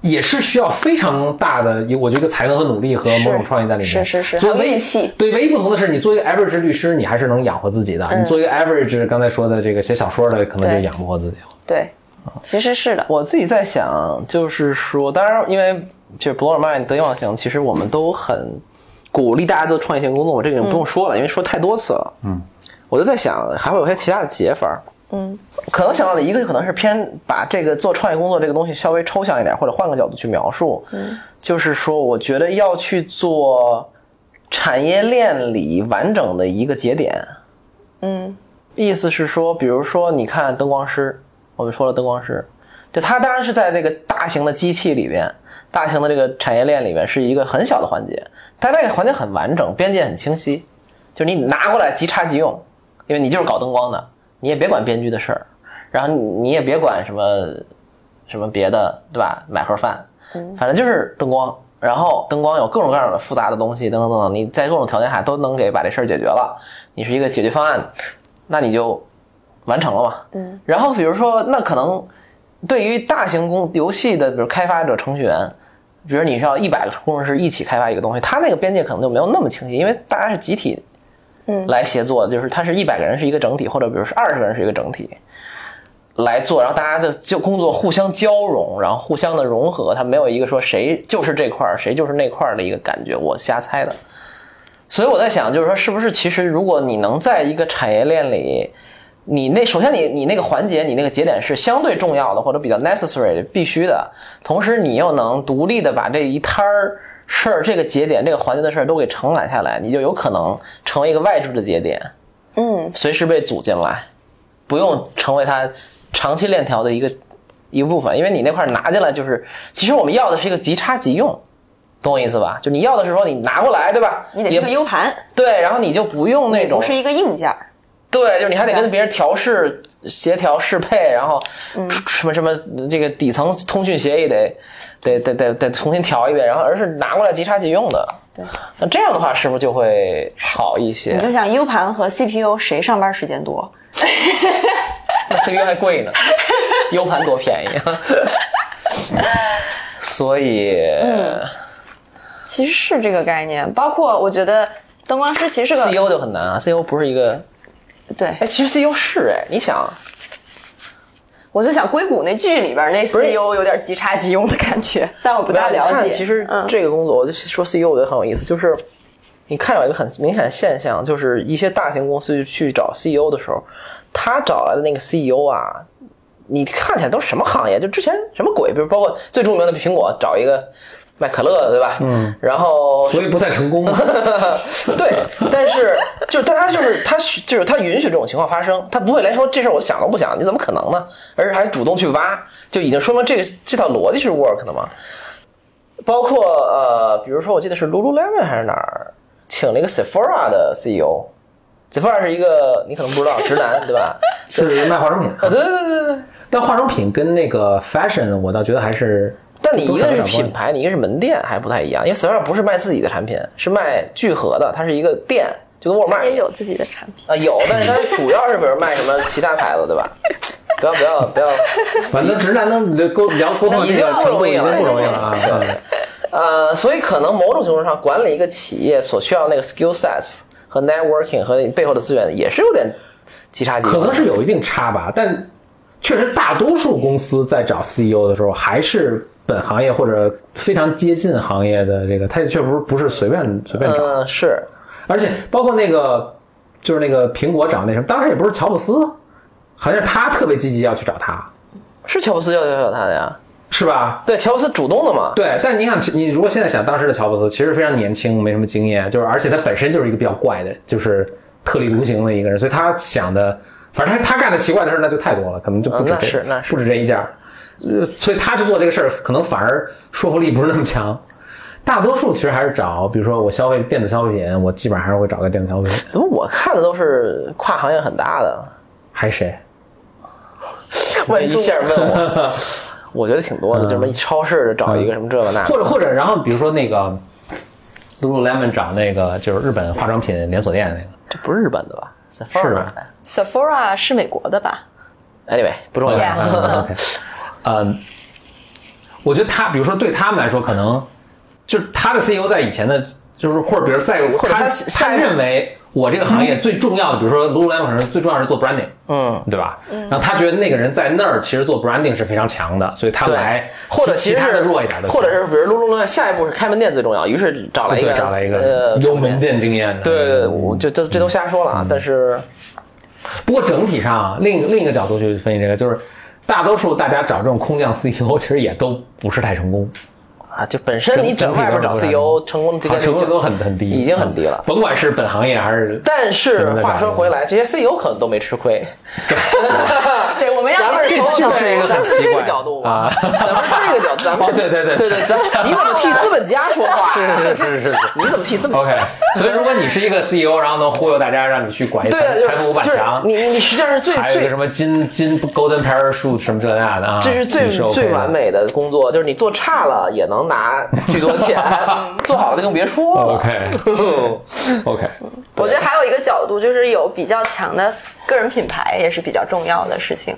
也是需要非常大的，我觉得才能和努力和某种创意在里面。是是是所以唯还有运气对，唯一不同的是，你做一个 average 律师，你还是能养活自己的；嗯你做一个 average 刚才说的这个写小说的，可能就养不活自己了。对，其实是的。我自己在想，就是说，当然，因为就是 blow your mind 得意忘形，其实我们都很鼓励大家做创业性工作，我这个不用说了，因为说太多次了。嗯，我就在想，还会有些其他的解法。嗯，可能想到的一个可能是偏把这个做创业工作这个东西稍微抽象一点，或者换个角度去描述。嗯，就是说，我觉得要去做产业链里完整的一个节点。嗯意思是说，比如说，你看灯光师，我们说了灯光师，就他当然是在这个大型的机器里边，大型的这个产业链里面是一个很小的环节，但那个环节很完整，边界很清晰，就是你拿过来即插即用，因为你就是搞灯光的，你也别管编剧的事儿，然后你你也别管什么什么别的，对吧？买盒饭，反正就是灯光。然后灯光有各种各样的复杂的东西，等等等等，你在各种条件下都能给把这事儿解决了，你是一个解决方案，那你就完成了嘛。嗯。然后比如说，那可能对于大型工游戏的，比如开发者、程序员，比如你需要一百个工程师一起开发一个东西，他那个边界可能就没有那么清晰，因为大家是集体，来协作，就是他是一百个人是一个整体，或者比如是二十个人是一个整体。来做，然后大家的就工作互相交融，然后互相的融合，它没有一个说谁就是这块儿，谁就是那块儿的一个感觉，我瞎猜的。所以我在想，就是说，是不是其实如果你能在一个产业链里，你那首先你你那个环节，你那个节点是相对重要的或者比较 necessary 必须的，同时你又能独立的把这一摊儿事儿、这个节点、这个环节的事儿都给承揽下来，你就有可能成为一个外置的节点，嗯随时被组进来，不用成为它长期链条的一个一个部分，因为你那块儿拿进来就是，其实我们要的是一个即插即用，懂我意思吧？就你要的是说你拿过来，对吧？你得是个 U 盘，对，然后你就不用那种不是一个硬件。对，就是你还得跟别人调试、协调、适配，然后嗯什么什么这个底层通讯协议得得得得得重新调一遍，然后而是拿过来即插即用的。对，那这样的话是不是就会好一些你？就想 U 盘和 CPU 谁上班时间多？那 CPU 还贵呢，U 盘多便宜啊！所以，其实是这个概念，包括我觉得灯光师其实是个 CEO 就很难啊，CEO 不是一个，对哎，，其实 CEO 是哎，你想，我就想硅谷那剧里边那 CEO 有点即插即用的感觉，但我不大了解。其实嗯这个工作，我就说 CEO 我觉得很有意思，就是你看有一个很明显的现象，就是一些大型公司去找 CEO 的时候，他找来的那个 CEO 啊，你看起来都是什么行业？就之前什么鬼？比如包括最著名的苹果找一个卖可乐的，对吧？嗯，然后所以不太成功。对，但是就是但他就是他就是他允许这种情况发生，他不会来说这事儿我想都不想，你怎么可能呢？而且还主动去挖，就已经说明这个这套逻辑是 work 的嘛。包括呃，比如说我记得是 Lululemon 还是哪儿，请了一个 Sephora 的 CEO。Sephora 是一个你可能不知道直男，对吧？是卖化妆品啊，对对对对对。但化妆品跟那个 fashion，我倒觉得还是。但你一个是品牌，你一个是门店，还不太一样。因为 Sephora 不是卖自己的产品，是卖聚合的，它是一个店，就跟沃尔玛也有自己的产品啊，有，但是它主要是比如卖什么其他牌子，对吧？不要不要不要，反正直男能沟聊沟通已经不容易了，不容易了啊。呃，所以可能某种程度上，管理一个企业所需要那个 skill sets 和 networking 和背后的资源也是有点极差级，可能是有一定差吧。但确实，大多数公司在找 CEO 的时候，还是本行业或者非常接近行业的这个，他也确实不是随便随便找。嗯，是。而且包括那个，就是那个苹果找那什么，当时也不是乔布斯，好像是他特别积极要去找他，是乔布斯要要找他的呀。是吧？对，乔布斯主动的嘛。对，但是你想，你如果现在想当时的乔布斯，其实非常年轻，没什么经验，就是而且他本身就是一个比较怪的，就是特立独行的一个人，所以他想的，反正他他干的奇怪的事那就太多了，可能就不止是不止这一件呃，所以他去做这个事儿，可能反而说服力不是那么强。大多数其实还是找，比如说我消费电子消费品，我基本上还是会找个电子消费品。怎么我看的都是跨行业很大的？还谁？问一下问我。我觉得挺多的，就什么超市的找一个什么这个那，或者或者，然后比如说那个，Lululemon 找那个就是日本化妆品连锁店那个，这不是日本的吧？Sephora 吧？Sephora 是美国的吧？Anyway，不重要。嗯，我觉得他，比如说对他们来说，可能就是他的 CEO 在以前的，就是或者比如在他他认为。我这个行业最重要的，比如说 Lululemon 可能最重要是做 branding，嗯，对吧？然后他觉得那个人在那儿其实做 branding 是非常强的，所以他来或者其他的弱一点的，或者是比如 Lululemon 下一步是开门店最重要，于是找了一个找了一个呃有门店经验的。对，我就这这都瞎说了啊。但是不过整体上，另另一个角度去分析这个，就是大多数大家找这种空降 CEO 其实也都不是太成功。啊，就本身你整外边找 CEO 成功的几率成功都很很低，已经很低了。甭管是本行业还是，但是话说回来，这些 CEO 可能都没吃亏。对，我们要咱们这是一个咱们是这个角度啊，咱们是这个角度，咱们对对对对对，咱你怎么替资本家说话？是是是是，你怎么替资本？OK，所以如果你是一个 CEO，然后能忽悠大家让你去管一财财富五百强，你你实际上是最最什么金金 Golden Parachute 什么这那的啊，这是最最完美的工作，就是你做差了也能拿巨多钱，做好了就更别说了。OK，OK，我觉得还有一个角度就是有比较强的个人品牌也是比较重要的事情。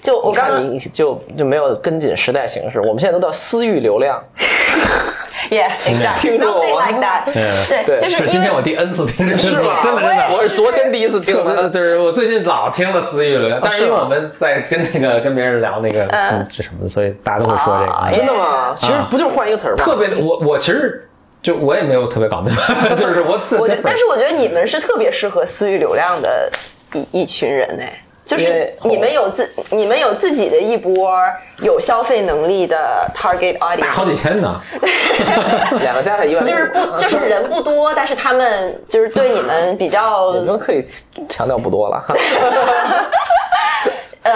就我刚刚就就没有跟紧时代形势，我们现在都叫私域流量。Yeah，exactly something like that。对，就是今天我第 N 次听这个，是吗？真的真的，我是昨天第一次听的，就是我最近老听了私域流量，但是因为我们在跟那个跟别人聊那个这什么的，所以大家都会说这个。真的吗？其实不就是换一个词儿吗？特别，我我其实就我也没有特别搞明白，就是我。我但是我觉得你们是特别适合私域流量的一一群人哎。就是你们有自你们有自己的一波有消费能力的 target audience，好几千呢，两个加起来一万，就是不就是人不多，但是他们就是对你们比较，你们可以强调不多了，呃，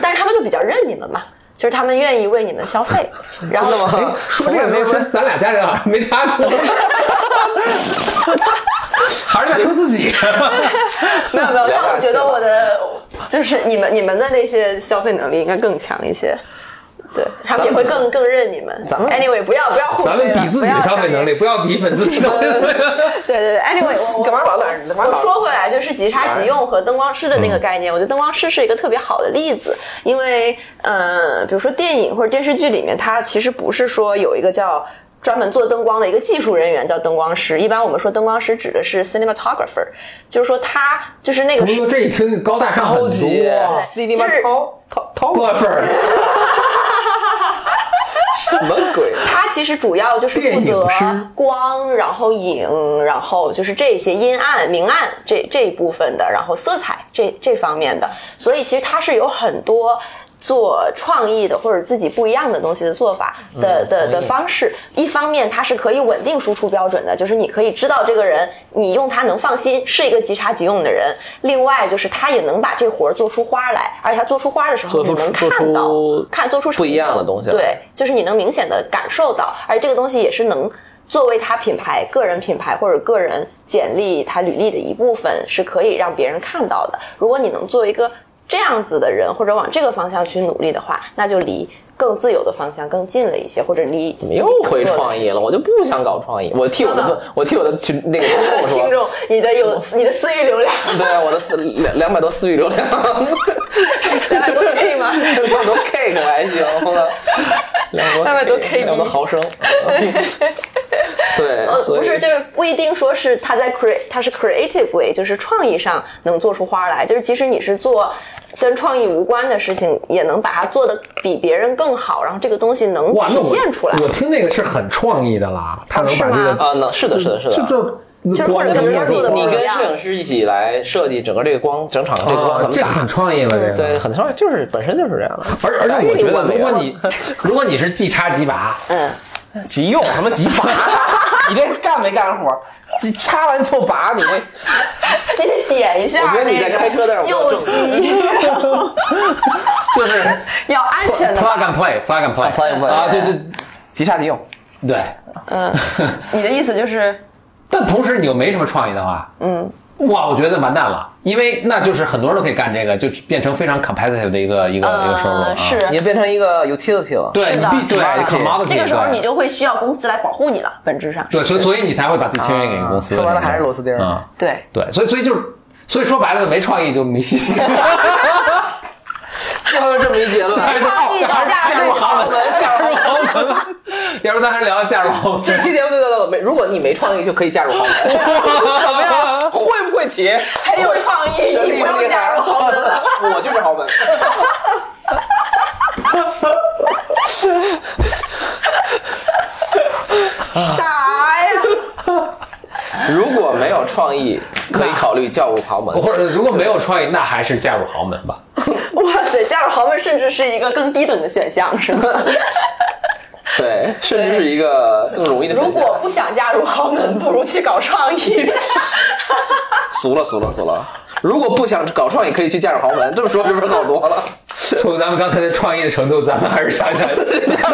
但是他们就比较认你们嘛，就是他们愿意为你们消费，然后呢，说这个没说咱俩加起来没他多。还是在说自己，没有没有，但我觉得我的就是你们你们的那些消费能力应该更强一些，对他们也会更更认你们。咱们 anyway 不要不要互咱们比自己的消费能力，不要比粉丝的消费能力。对对对，anyway 我干嘛我说回来就是即插即用和灯光师的那个概念，我觉得灯光师是一个特别好的例子，因为嗯，比如说电影或者电视剧里面，它其实不是说有一个叫。专门做灯光的一个技术人员叫灯光师，一般我们说灯光师指的是 cinematographer，就是说他就是那个。说这一听高大上很多，cinematographer。什么鬼？他其实主要就是负责光，然后影，然后就是这些阴暗、明暗这这一部分的，然后色彩这这方面的。所以其实他是有很多。做创意的或者自己不一样的东西的做法的的的方式，一方面它是可以稳定输出标准的，就是你可以知道这个人，你用他能放心，是一个即插即用的人。另外就是他也能把这活儿做出花来，而且他做出花的时候，你能看到出看做出不一样的东西对，就是你能明显的感受到，而这个东西也是能作为他品牌、个人品牌或者个人简历、他履历的一部分，是可以让别人看到的。如果你能做一个这样子的人，或者往这个方向去努力的话，那就离更自由的方向更近了一些，或者离怎么又回创意了？我就不想搞创意。我替我的我替我的群那个 听众说，听众，你的有你的私域流量，对啊，我的私两两百多私域流量，两百多 K 吗？两百多 K 可还行，两百多 K 两百多毫升。对，呃，不是，就是不一定说是他在 create，他是 creative way，就是创意上能做出花来，就是即使你是做跟创意无关的事情，也能把它做的比别人更好，然后这个东西能体现出来。我听那个是很创意的啦，他能把这个啊，能是的，是的，是的。这这就是或者跟别人做的不你跟摄影师一起来设计整个这个光，整场这个光怎么打啊这很？创意了，这个对，很创意，就是本身就是这样的。而而且我觉得，哎如果你如果你是即插即拔，嗯，急用 什么急拔？你这干没干活？急插完就拔，你这 你得点一下我觉得你在开车的时候右正击，就是要安全的 plug。and play，plug and play，plug and play 啊，对对急刹急用。对。嗯，你的意思就是，但同时你又没什么创意的话，嗯，哇，我觉得完蛋了，因为那就是很多人都可以干这个，就变成非常 competitive 的一个一个一个收入啊呃，。是你变成一个 utility 了。对，你必对 commodity commodity，这个时候你就会需要公司来保护你了，本质上对，所以所以你才会把自己签约给公司。说白了还是螺丝钉啊，对。对，所以所以就是，所以说白了，没创意就没戏。最后就这么一结论。还是创意就还是嫁入豪门要不咱还是聊嫁入豪门。这期节目就叫做没，如果你没创意，就可以嫁入豪门。怎么样？会不会起？很有创意，神你不用秘不厉害加入豪门了。我就是豪门。啥呀？如果没有创意，可以考虑嫁入豪门。或者如果没有创意，那还是嫁入豪门吧。哇塞，嫁入豪门甚至是一个更低等的选项，是吗？对，甚至是一个更容易的。如果不想嫁入豪门，不如去搞创意。俗了俗了俗了。如果不想搞创意，可以去嫁入豪门。这么说是不是好多了？从咱们刚才的创意的程度，咱们还是想想咱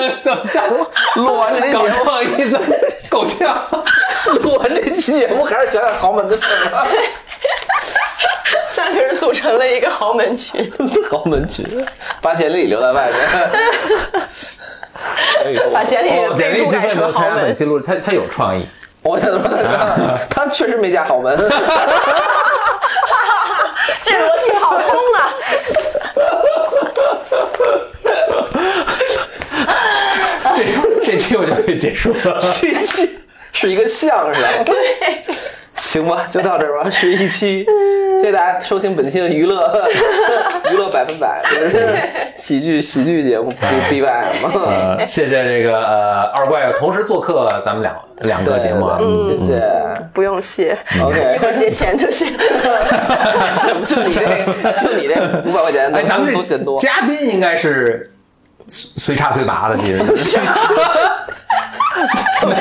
们怎么嫁入录完这期节搞目，创意怎么够呛。录完这期节目，还是讲讲豪门的事儿吧。三个人组成了一个豪门群，豪门群，把简历留在外面。把简历哦，简历之前没有参加本。期录制，他他有创意。我怎么说？他确实没加豪门。这逻辑跑通了。这这期我就可以结束了。这期是一个相声。对，行吧，就到这儿吧，十一期，谢谢大家收听本期的娱乐 娱乐百分百，就是喜剧喜剧节目 B B Y 嘛。呃，谢谢这个呃二怪同时做客咱们两两个节目啊。对谢谢。不用谢，OK 一会儿结钱就行。什么？就你这，就你这五百块钱，哎，咱们都嫌多。这嘉宾应该是随插随拔的，其实。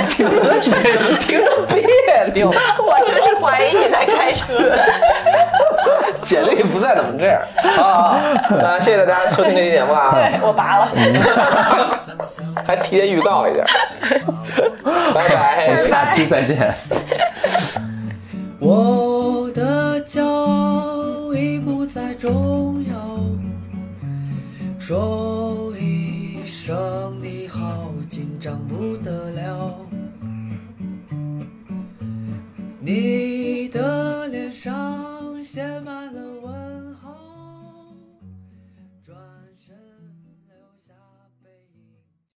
听着听着别扭，我真是怀疑你在开车。简历不在怎么这样啊！那谢谢大家收听这期节目啦，对我拔了。还提前预告一下，拜拜。下期再见。我的骄傲已不再重要，说一声你好，长不得了。你的脸上写满了